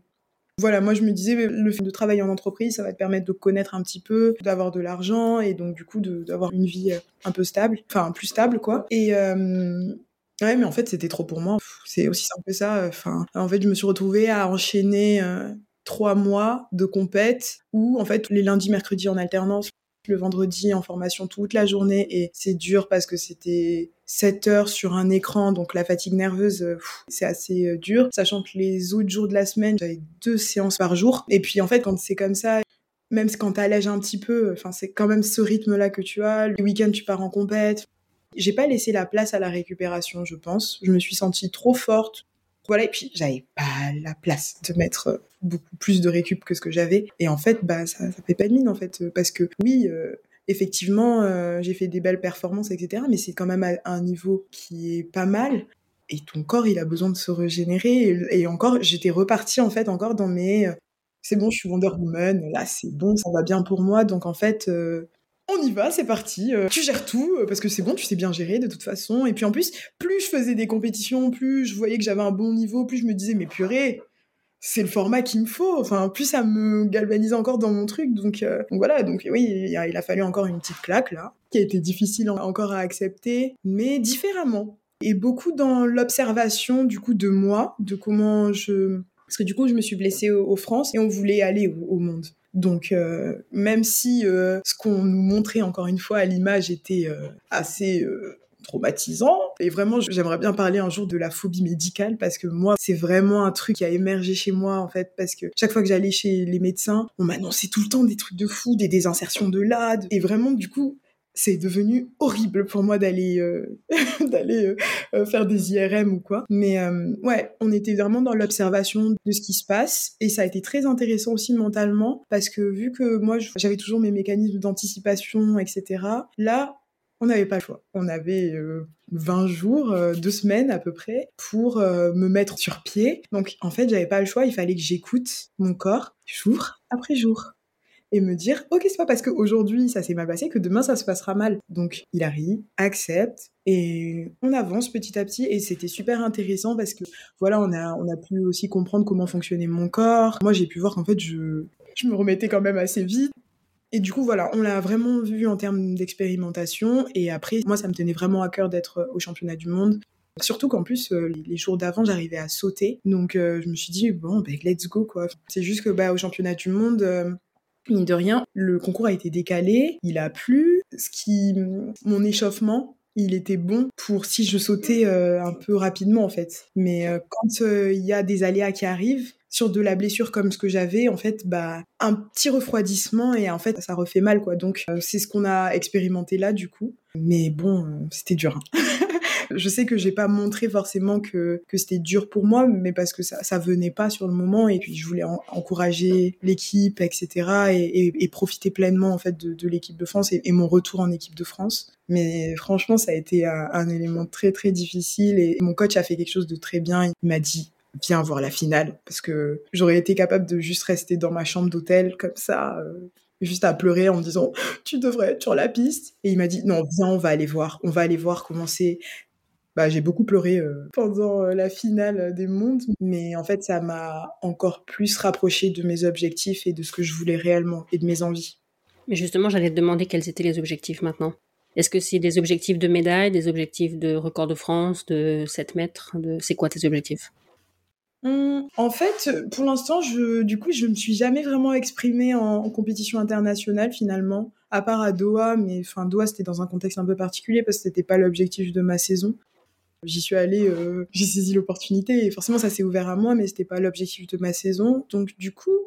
Voilà, moi je me disais, le fait de travailler en entreprise, ça va te permettre de connaître un petit peu, d'avoir de l'argent et donc du coup d'avoir une vie euh, un peu stable, enfin plus stable quoi. Et euh, ouais, mais en fait c'était trop pour moi. C'est aussi simple que ça. Enfin, en fait je me suis retrouvée à enchaîner euh, trois mois de compète où en fait les lundis, mercredis en alternance, le vendredi en formation toute la journée et c'est dur parce que c'était 7 heures sur un écran, donc la fatigue nerveuse, euh, c'est assez euh, dur. Sachant que les autres jours de la semaine, j'avais deux séances par jour. Et puis en fait, quand c'est comme ça, même quand t'allèges un petit peu, c'est quand même ce rythme-là que tu as. Le week-end, tu pars en compète. J'ai pas laissé la place à la récupération, je pense. Je me suis sentie trop forte. Voilà, et puis j'avais pas la place de mettre euh, beaucoup plus de récup que ce que j'avais. Et en fait, bah ça, ça fait pas de mine en fait, euh, parce que oui, euh, effectivement, j'ai fait des belles performances, etc. Mais c'est quand même à un niveau qui est pas mal. Et ton corps, il a besoin de se régénérer. Et, encore, j'étais repartie en fait encore dans mes. c'est bon, je suis Wonder Woman. Là, c'est bon, ça va bien pour moi. Donc en fait, on y va, c'est parti. Euh, tu gères tout euh, parce que c'est bon, tu sais bien gérer de toute façon. Et puis en plus, plus je faisais des compétitions, plus je voyais que j'avais un bon niveau, plus je me disais mais purée, c'est le format qu'il me faut. Enfin, plus ça me galvanisait encore dans mon truc. Donc, euh, voilà. Donc oui, il a, fallu encore une petite claque là, qui a été difficile encore à accepter, mais différemment. Et beaucoup dans l'observation du coup de moi, de comment je parce que du coup je me suis blessée au, France et on voulait aller au monde. Donc, euh, même si euh, ce qu'on nous montrait encore une fois à l'image était euh, assez traumatisant. Et vraiment, j'aimerais bien parler un jour de la phobie médicale parce que moi, c'est vraiment un truc qui a émergé chez moi en fait parce que chaque fois que j'allais chez les médecins, on m'annonçait tout le temps des trucs de fou, des désinsertions de l'AD. Et vraiment, du coup, c'est devenu horrible pour moi d'aller euh, d'aller euh, euh, faire des IRM ou quoi. Mais ouais, on était vraiment dans l'observation de ce qui se passe et ça a été très intéressant aussi mentalement parce que vu que moi j'avais toujours mes mécanismes d'anticipation, etc. Là, on n'avait pas le choix. On avait 20 jours, deux semaines à peu près, pour me mettre sur pied. Donc en fait, j'avais pas le choix. Il fallait que j'écoute mon corps jour après jour et me dire ok c'est pas parce qu'aujourd'hui ça s'est mal passé que demain ça se passera mal donc il arrive accepte et on avance petit à petit et c'était super intéressant parce que voilà on a on a pu aussi comprendre comment fonctionnait mon corps moi j'ai pu voir qu'en fait je je me remettais quand même assez vite et du coup, voilà, on l'a vraiment vu en termes d'expérimentation. Et après, moi, ça me tenait vraiment à cœur d'être au championnat du monde. Surtout qu'en plus, euh, les jours d'avant, j'arrivais à sauter. Donc, euh, je me suis dit, bon, ben, let's go, quoi. C'est juste que, bah, au championnat du monde, euh, Mine de rien, le concours a été décalé, il a plu, ce qui, mon échauffement, il était bon pour si je sautais euh, un peu rapidement en fait. Mais euh, quand euh, il y a des aléas qui arrivent, sur de la blessure comme ce que j'avais, en fait, bah, un petit refroidissement et en fait, ça refait mal, quoi. Donc, c'est ce qu'on a expérimenté là, du coup. Mais bon, c'était dur. Hein. Je sais que j'ai pas montré forcément que, que c'était dur pour moi, mais parce que ça, ça venait pas sur le moment et puis je voulais encourager l'équipe, etc. Et, profiter pleinement en fait de, l'équipe de France et, mon retour en équipe de France. Mais franchement, ça a été un, un élément très très difficile et mon coach a fait quelque chose de très bien. Il m'a dit viens voir la finale parce que j'aurais été capable de juste rester dans ma chambre d'hôtel comme ça euh, juste à pleurer en me disant tu devrais être sur la piste et il m'a dit non viens on va aller voir on va aller voir comment c'est bah, j'ai beaucoup pleuré euh, pendant euh, la finale des mondes, mais en fait, ça m'a encore plus rapproché de mes objectifs et de ce que je voulais réellement et de mes envies. Mais justement, j'allais te demander quels étaient les objectifs maintenant. Est-ce que c'est des objectifs de médaille, des objectifs de record de France, de 7 mètres de... C'est quoi tes objectifs? Hum, en fait, pour l'instant, je, du coup, je me suis jamais vraiment exprimée en, en, compétition internationale finalement, à part à Doha, mais enfin Doha c'était dans un contexte un peu particulier parce que c'était pas l'objectif de ma saison. J'y suis allée, euh, j'ai saisi l'opportunité et forcément ça s'est ouvert à moi, mais c'était pas l'objectif de ma saison. Donc du coup,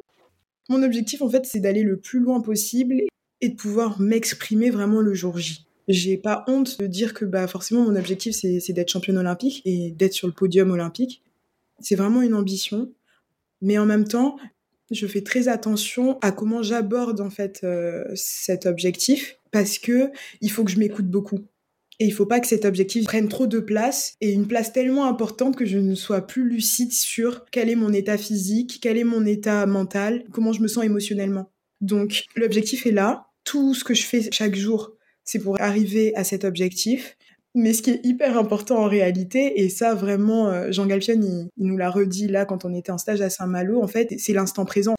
mon objectif en fait c'est d'aller le plus loin possible et de pouvoir m'exprimer vraiment le jour J. J'ai pas honte de dire que bah forcément mon objectif c'est d'être championne olympique et d'être sur le podium olympique. C'est vraiment une ambition, mais en même temps je fais très attention à comment j'aborde en fait euh, cet objectif parce que il faut que je m'écoute beaucoup. Et il faut pas que cet objectif prenne trop de place et une place tellement importante que je ne sois plus lucide sur quel est mon état physique, quel est mon état mental, comment je me sens émotionnellement. Donc l'objectif est là. Tout ce que je fais chaque jour, c'est pour arriver à cet objectif. Mais ce qui est hyper important en réalité, et ça vraiment, euh, Jean Galpion, il, il nous l'a redit là quand on était en stage à Saint-Malo, en fait, c'est l'instant présent.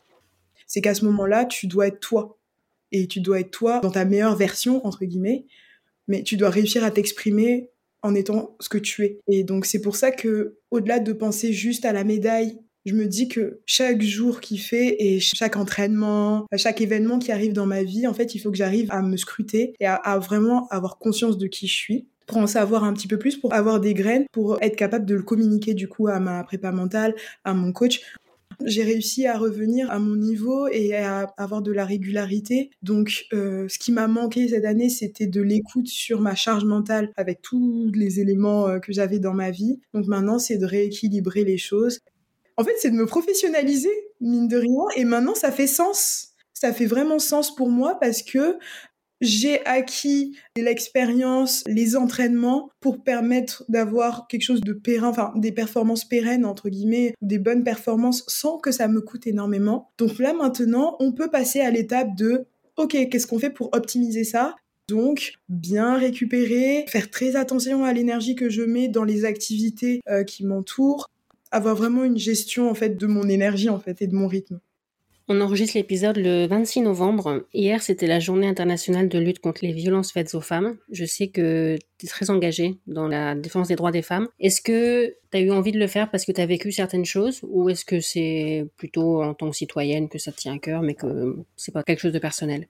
C'est qu'à ce moment-là, tu dois être toi. Et tu dois être toi dans ta meilleure version, entre guillemets mais tu dois réussir à t'exprimer en étant ce que tu es. Et donc c'est pour ça que au-delà de penser juste à la médaille, je me dis que chaque jour qui fait et chaque entraînement, chaque événement qui arrive dans ma vie, en fait, il faut que j'arrive à me scruter et à, vraiment avoir conscience de qui je suis pour en savoir un petit peu plus, pour avoir des graines, pour être capable de le communiquer du coup à ma prépa mentale, à mon coach, j'ai réussi à revenir à mon niveau et à avoir de la régularité. Donc, euh, ce qui m'a manqué cette année, c'était de l'écoute sur ma charge mentale avec tous les éléments euh, que j'avais dans ma vie. Donc maintenant, c'est de rééquilibrer les choses. En fait, c'est de me professionnaliser, mine de rien. Et maintenant, ça fait sens ça fait vraiment sens pour moi parce que j'ai acquis l'expérience, les entraînements pour permettre d'avoir quelque chose de périn, enfin des performances pérennes entre guillemets, des bonnes performances sans que ça me coûte énormément. Donc là maintenant, on peut passer à l'étape de ok, qu'est-ce qu'on fait pour optimiser ça? Donc, bien récupérer, faire très attention à l'énergie que je mets dans les activités euh, qui m'entourent, avoir vraiment une gestion en fait de mon énergie en fait et de mon rythme. On enregistre l'épisode le 26 novembre. Hier, c'était la journée internationale de lutte contre les violences faites aux femmes. Je sais que tu es très engagée dans la défense des droits des femmes. Est-ce que tu as eu envie de le faire parce que tu as vécu certaines choses ou est-ce que c'est plutôt en tant que citoyenne que ça te tient à cœur mais que c'est pas quelque chose de personnel?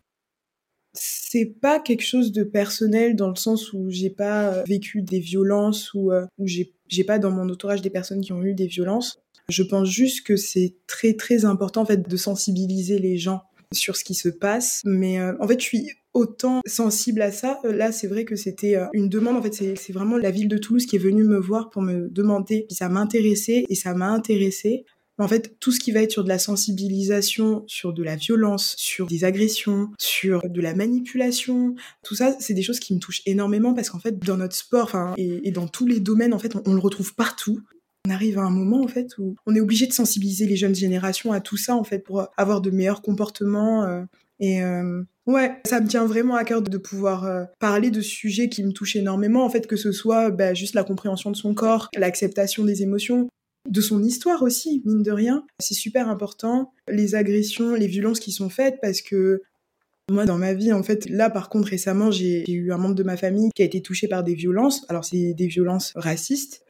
C'est pas quelque chose de personnel dans le sens où j'ai pas euh, vécu des violences ou euh, où j'ai pas dans mon entourage des personnes qui ont eu des violences. Je pense juste que c'est très très important en fait de sensibiliser les gens sur ce qui se passe. Mais euh, en fait, je suis autant sensible à ça. Là, c'est vrai que c'était une demande. En fait, c'est vraiment la ville de Toulouse qui est venue me voir pour me demander ça m'intéressait et ça m'a intéressé. En fait, tout ce qui va être sur de la sensibilisation, sur de la violence, sur des agressions, sur de la manipulation, tout ça, c'est des choses qui me touchent énormément parce qu'en fait, dans notre sport, enfin, et, dans tous les domaines, en fait, on, le retrouve partout. On arrive à un moment en fait où on est obligé de sensibiliser les jeunes générations à tout ça en fait pour avoir de meilleurs comportements euh, et euh, ouais ça me tient vraiment à cœur de, pouvoir euh, parler de sujets qui me touchent énormément en fait que ce soit bah, juste la compréhension de son corps l'acceptation des émotions de son histoire aussi, mine de rien. C'est super important, les agressions, les violences qui sont faites, parce que moi, dans ma vie, en fait, là, par contre, récemment, j'ai eu un membre de ma famille qui a été touché par des violences. Alors, c'est des violences racistes.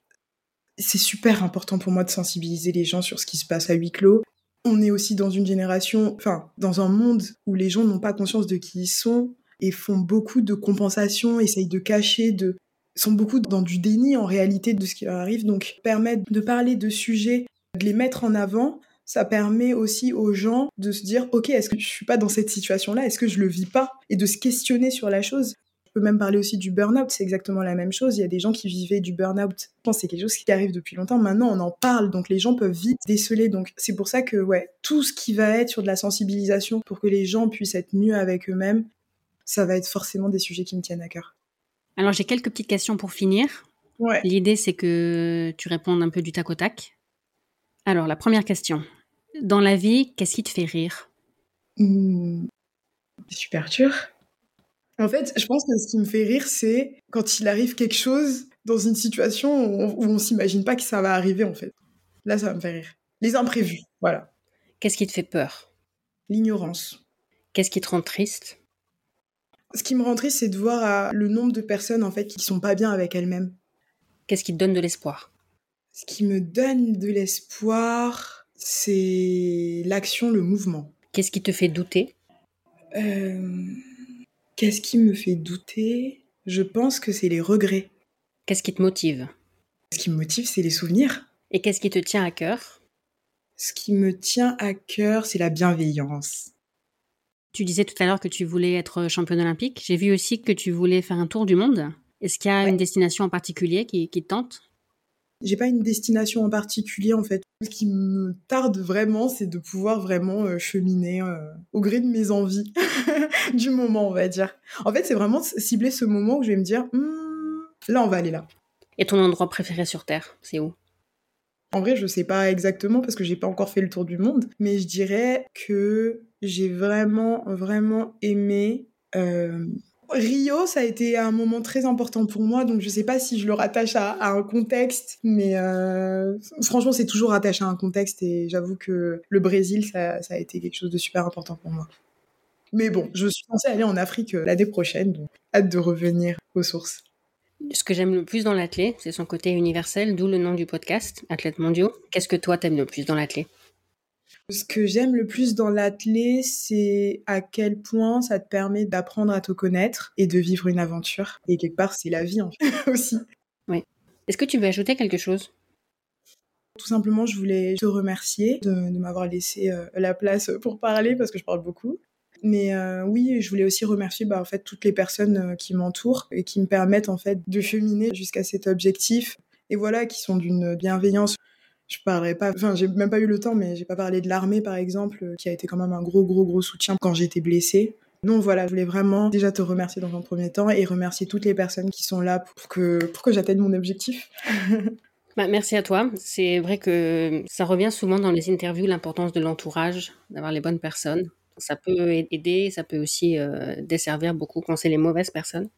C'est super important pour moi de sensibiliser les gens sur ce qui se passe à huis clos. On est aussi dans une génération, enfin, dans un monde où les gens n'ont pas conscience de qui ils sont et font beaucoup de compensations, essayent de cacher, de, sont beaucoup dans du déni en réalité de ce qui leur arrive. Donc permettre de parler de sujets, de les mettre en avant, ça permet aussi aux gens de se dire ok est-ce que je suis pas dans cette situation là est-ce que je le vis pas? Et de se questionner sur la chose peux même parler aussi du burn-out, c'est exactement la même chose. Il y a des gens qui vivaient du burn-out. Je pense que c'est quelque chose qui arrive depuis longtemps. Maintenant, on en parle, donc les gens peuvent vite déceler. Donc c'est pour ça que ouais, tout ce qui va être sur de la sensibilisation pour que les gens puissent être mieux avec eux-mêmes, ça va être forcément des sujets qui me tiennent à cœur. Alors j'ai quelques petites questions pour finir. L'idée c'est que tu répondes un peu du tac au tac. Alors la première question. Dans la vie, qu'est-ce qui te fait rire? Mmh. Super dur. En fait, je pense que ce qui me fait rire, c'est quand il arrive quelque chose dans une situation où on, ne s'imagine pas que ça va arriver en fait. Là, ça me fait rire. Les imprévus, voilà. Qu'est-ce qui te fait peur? L'ignorance. Qu'est-ce qui te rend triste? Ce qui me rend triste, c'est de voir euh, le nombre de personnes en fait qui sont pas bien avec elles-mêmes. Qu'est-ce qui te donne de l'espoir? Ce qui me donne de l'espoir, c'est l'action, le mouvement. Qu'est-ce qui te fait douter? Euh, Qu'est-ce qui me fait douter? Je pense que c'est les regrets. Qu'est-ce qui te motive? Ce qui me motive, c'est les souvenirs. Et qu'est-ce qui te tient à cœur? Ce qui me tient à cœur, c'est la bienveillance. Tu disais tout à l'heure que tu voulais être championne olympique. J'ai vu aussi que tu voulais faire un tour du monde. Est-ce qu'il y a une destination en particulier qui, te tente? J'ai pas une destination en particulier en fait. Ce qui me tarde vraiment, c'est de pouvoir vraiment euh, cheminer euh, au gré de mes envies du moment, on va dire. En fait, c'est vraiment cibler ce moment où je vais me dire, hmm, là, on va aller là. Et ton endroit préféré sur Terre, c'est où? En vrai, je sais pas exactement parce que j'ai pas encore fait le tour du monde, mais je dirais que j'ai vraiment, vraiment aimé. Euh, Rio, ça a été un moment très important pour moi, donc je sais pas si je le rattache à, un contexte, mais euh, franchement, c'est toujours rattaché à un contexte et j'avoue que le Brésil, ça, a été quelque chose de super important pour moi. Mais bon, je suis censée aller en Afrique euh, l'année prochaine, donc hâte de revenir aux sources. Ce que j'aime le plus dans l'athlète, c'est son côté universel, d'où le nom du podcast, Athlète mondiaux. Qu'est-ce que toi t'aimes le plus dans l'athlète ce que j'aime le plus dans l'athlé, c'est à quel point ça te permet d'apprendre à te connaître et de vivre une aventure. Et quelque part, c'est la vie en fait, aussi. Oui. Est-ce que tu veux ajouter quelque chose? Tout simplement, je voulais te remercier de, m'avoir laissé euh, la place pour parler parce que je parle beaucoup. Mais euh, oui, je voulais aussi remercier bah, en fait toutes les personnes euh, qui m'entourent et qui me permettent en fait de cheminer jusqu'à cet objectif. Et voilà, qui sont d'une bienveillance je parlerai pas, enfin, j'ai même pas eu le temps, mais j'ai pas parlé de l'armée, par exemple, euh, qui a été quand même un gros, gros, gros soutien quand j'étais blessée. Non, voilà, je voulais vraiment déjà te remercier dans un premier temps et remercier toutes les personnes qui sont là pour que, pour que j'atteigne mon objectif. Bah, merci à toi. C'est vrai que ça revient souvent dans les interviews, l'importance de l'entourage, d'avoir les bonnes personnes. ça peut aider, ça peut aussi desservir beaucoup quand c'est les mauvaises personnes.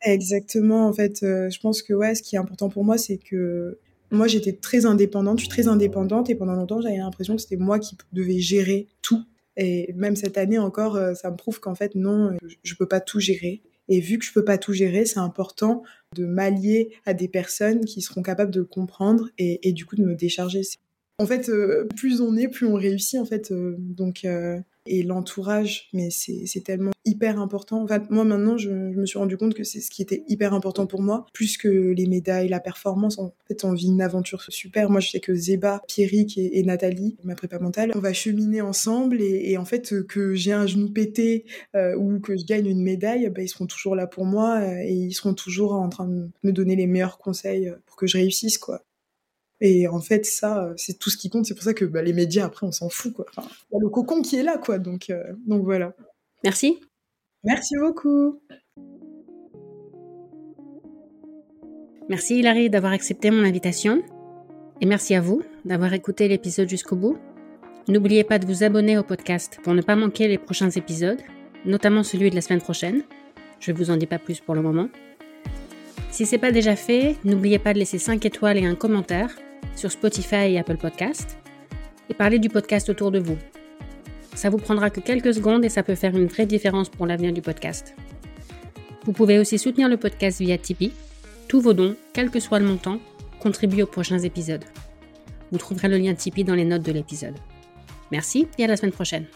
Exactement, en fait, je pense que ouais, ce qui est important pour moi, c'est que moi, j'étais très indépendante, je suis très indépendante et pendant longtemps, j'avais l'impression que c'était moi qui devais gérer tout. Et même cette année encore, euh, ça me prouve qu'en fait, non, je peux pas tout gérer. Et vu que je peux pas tout gérer, c'est important de m'allier à des personnes qui seront capables de comprendre et, du coup de me décharger. En fait, euh, plus on est, plus on réussit, en fait. Euh, donc, et l'entourage, mais c'est tellement hyper important. Moi maintenant, je, me suis rendu compte que c'est ce qui était hyper important pour moi, plus que les médailles, la performance. En fait, on vit une aventure super. Moi, je sais que Zeba, Pierrick et, Nathalie, ma prépa mentale, on va cheminer ensemble et, en fait, que j'ai un genou pété euh, ou que je gagne une médaille, bah, ils seront toujours là pour moi euh, et ils seront toujours en train de me donner les meilleurs conseils pour que je réussisse, quoi. Et en fait, ça, euh, c'est tout ce qui compte. C'est pour ça que bah, les médias, après, on s'en fout. Quoi. Enfin, il y a le cocon qui est là, quoi. Donc, euh, donc voilà. Merci. Merci beaucoup. Merci Hilary d'avoir accepté mon invitation. Et merci à vous d'avoir écouté l'épisode jusqu'au bout. N'oubliez pas de vous abonner au podcast pour ne pas manquer les prochains épisodes, notamment celui de la semaine prochaine. Je ne vous en dis pas plus pour le moment. Si ce n'est pas déjà fait, n'oubliez pas de laisser 5 étoiles et un commentaire sur Spotify et Apple Podcast et parler du podcast autour de vous. Ça vous prendra que quelques secondes et ça peut faire une vraie différence pour l'avenir du podcast. Vous pouvez aussi soutenir le podcast via Tipeee. Tous vos dons, quel que soit le montant, contribuent aux prochains épisodes. Vous trouverez le lien Tipeee dans les notes de l'épisode. Merci et à la semaine prochaine.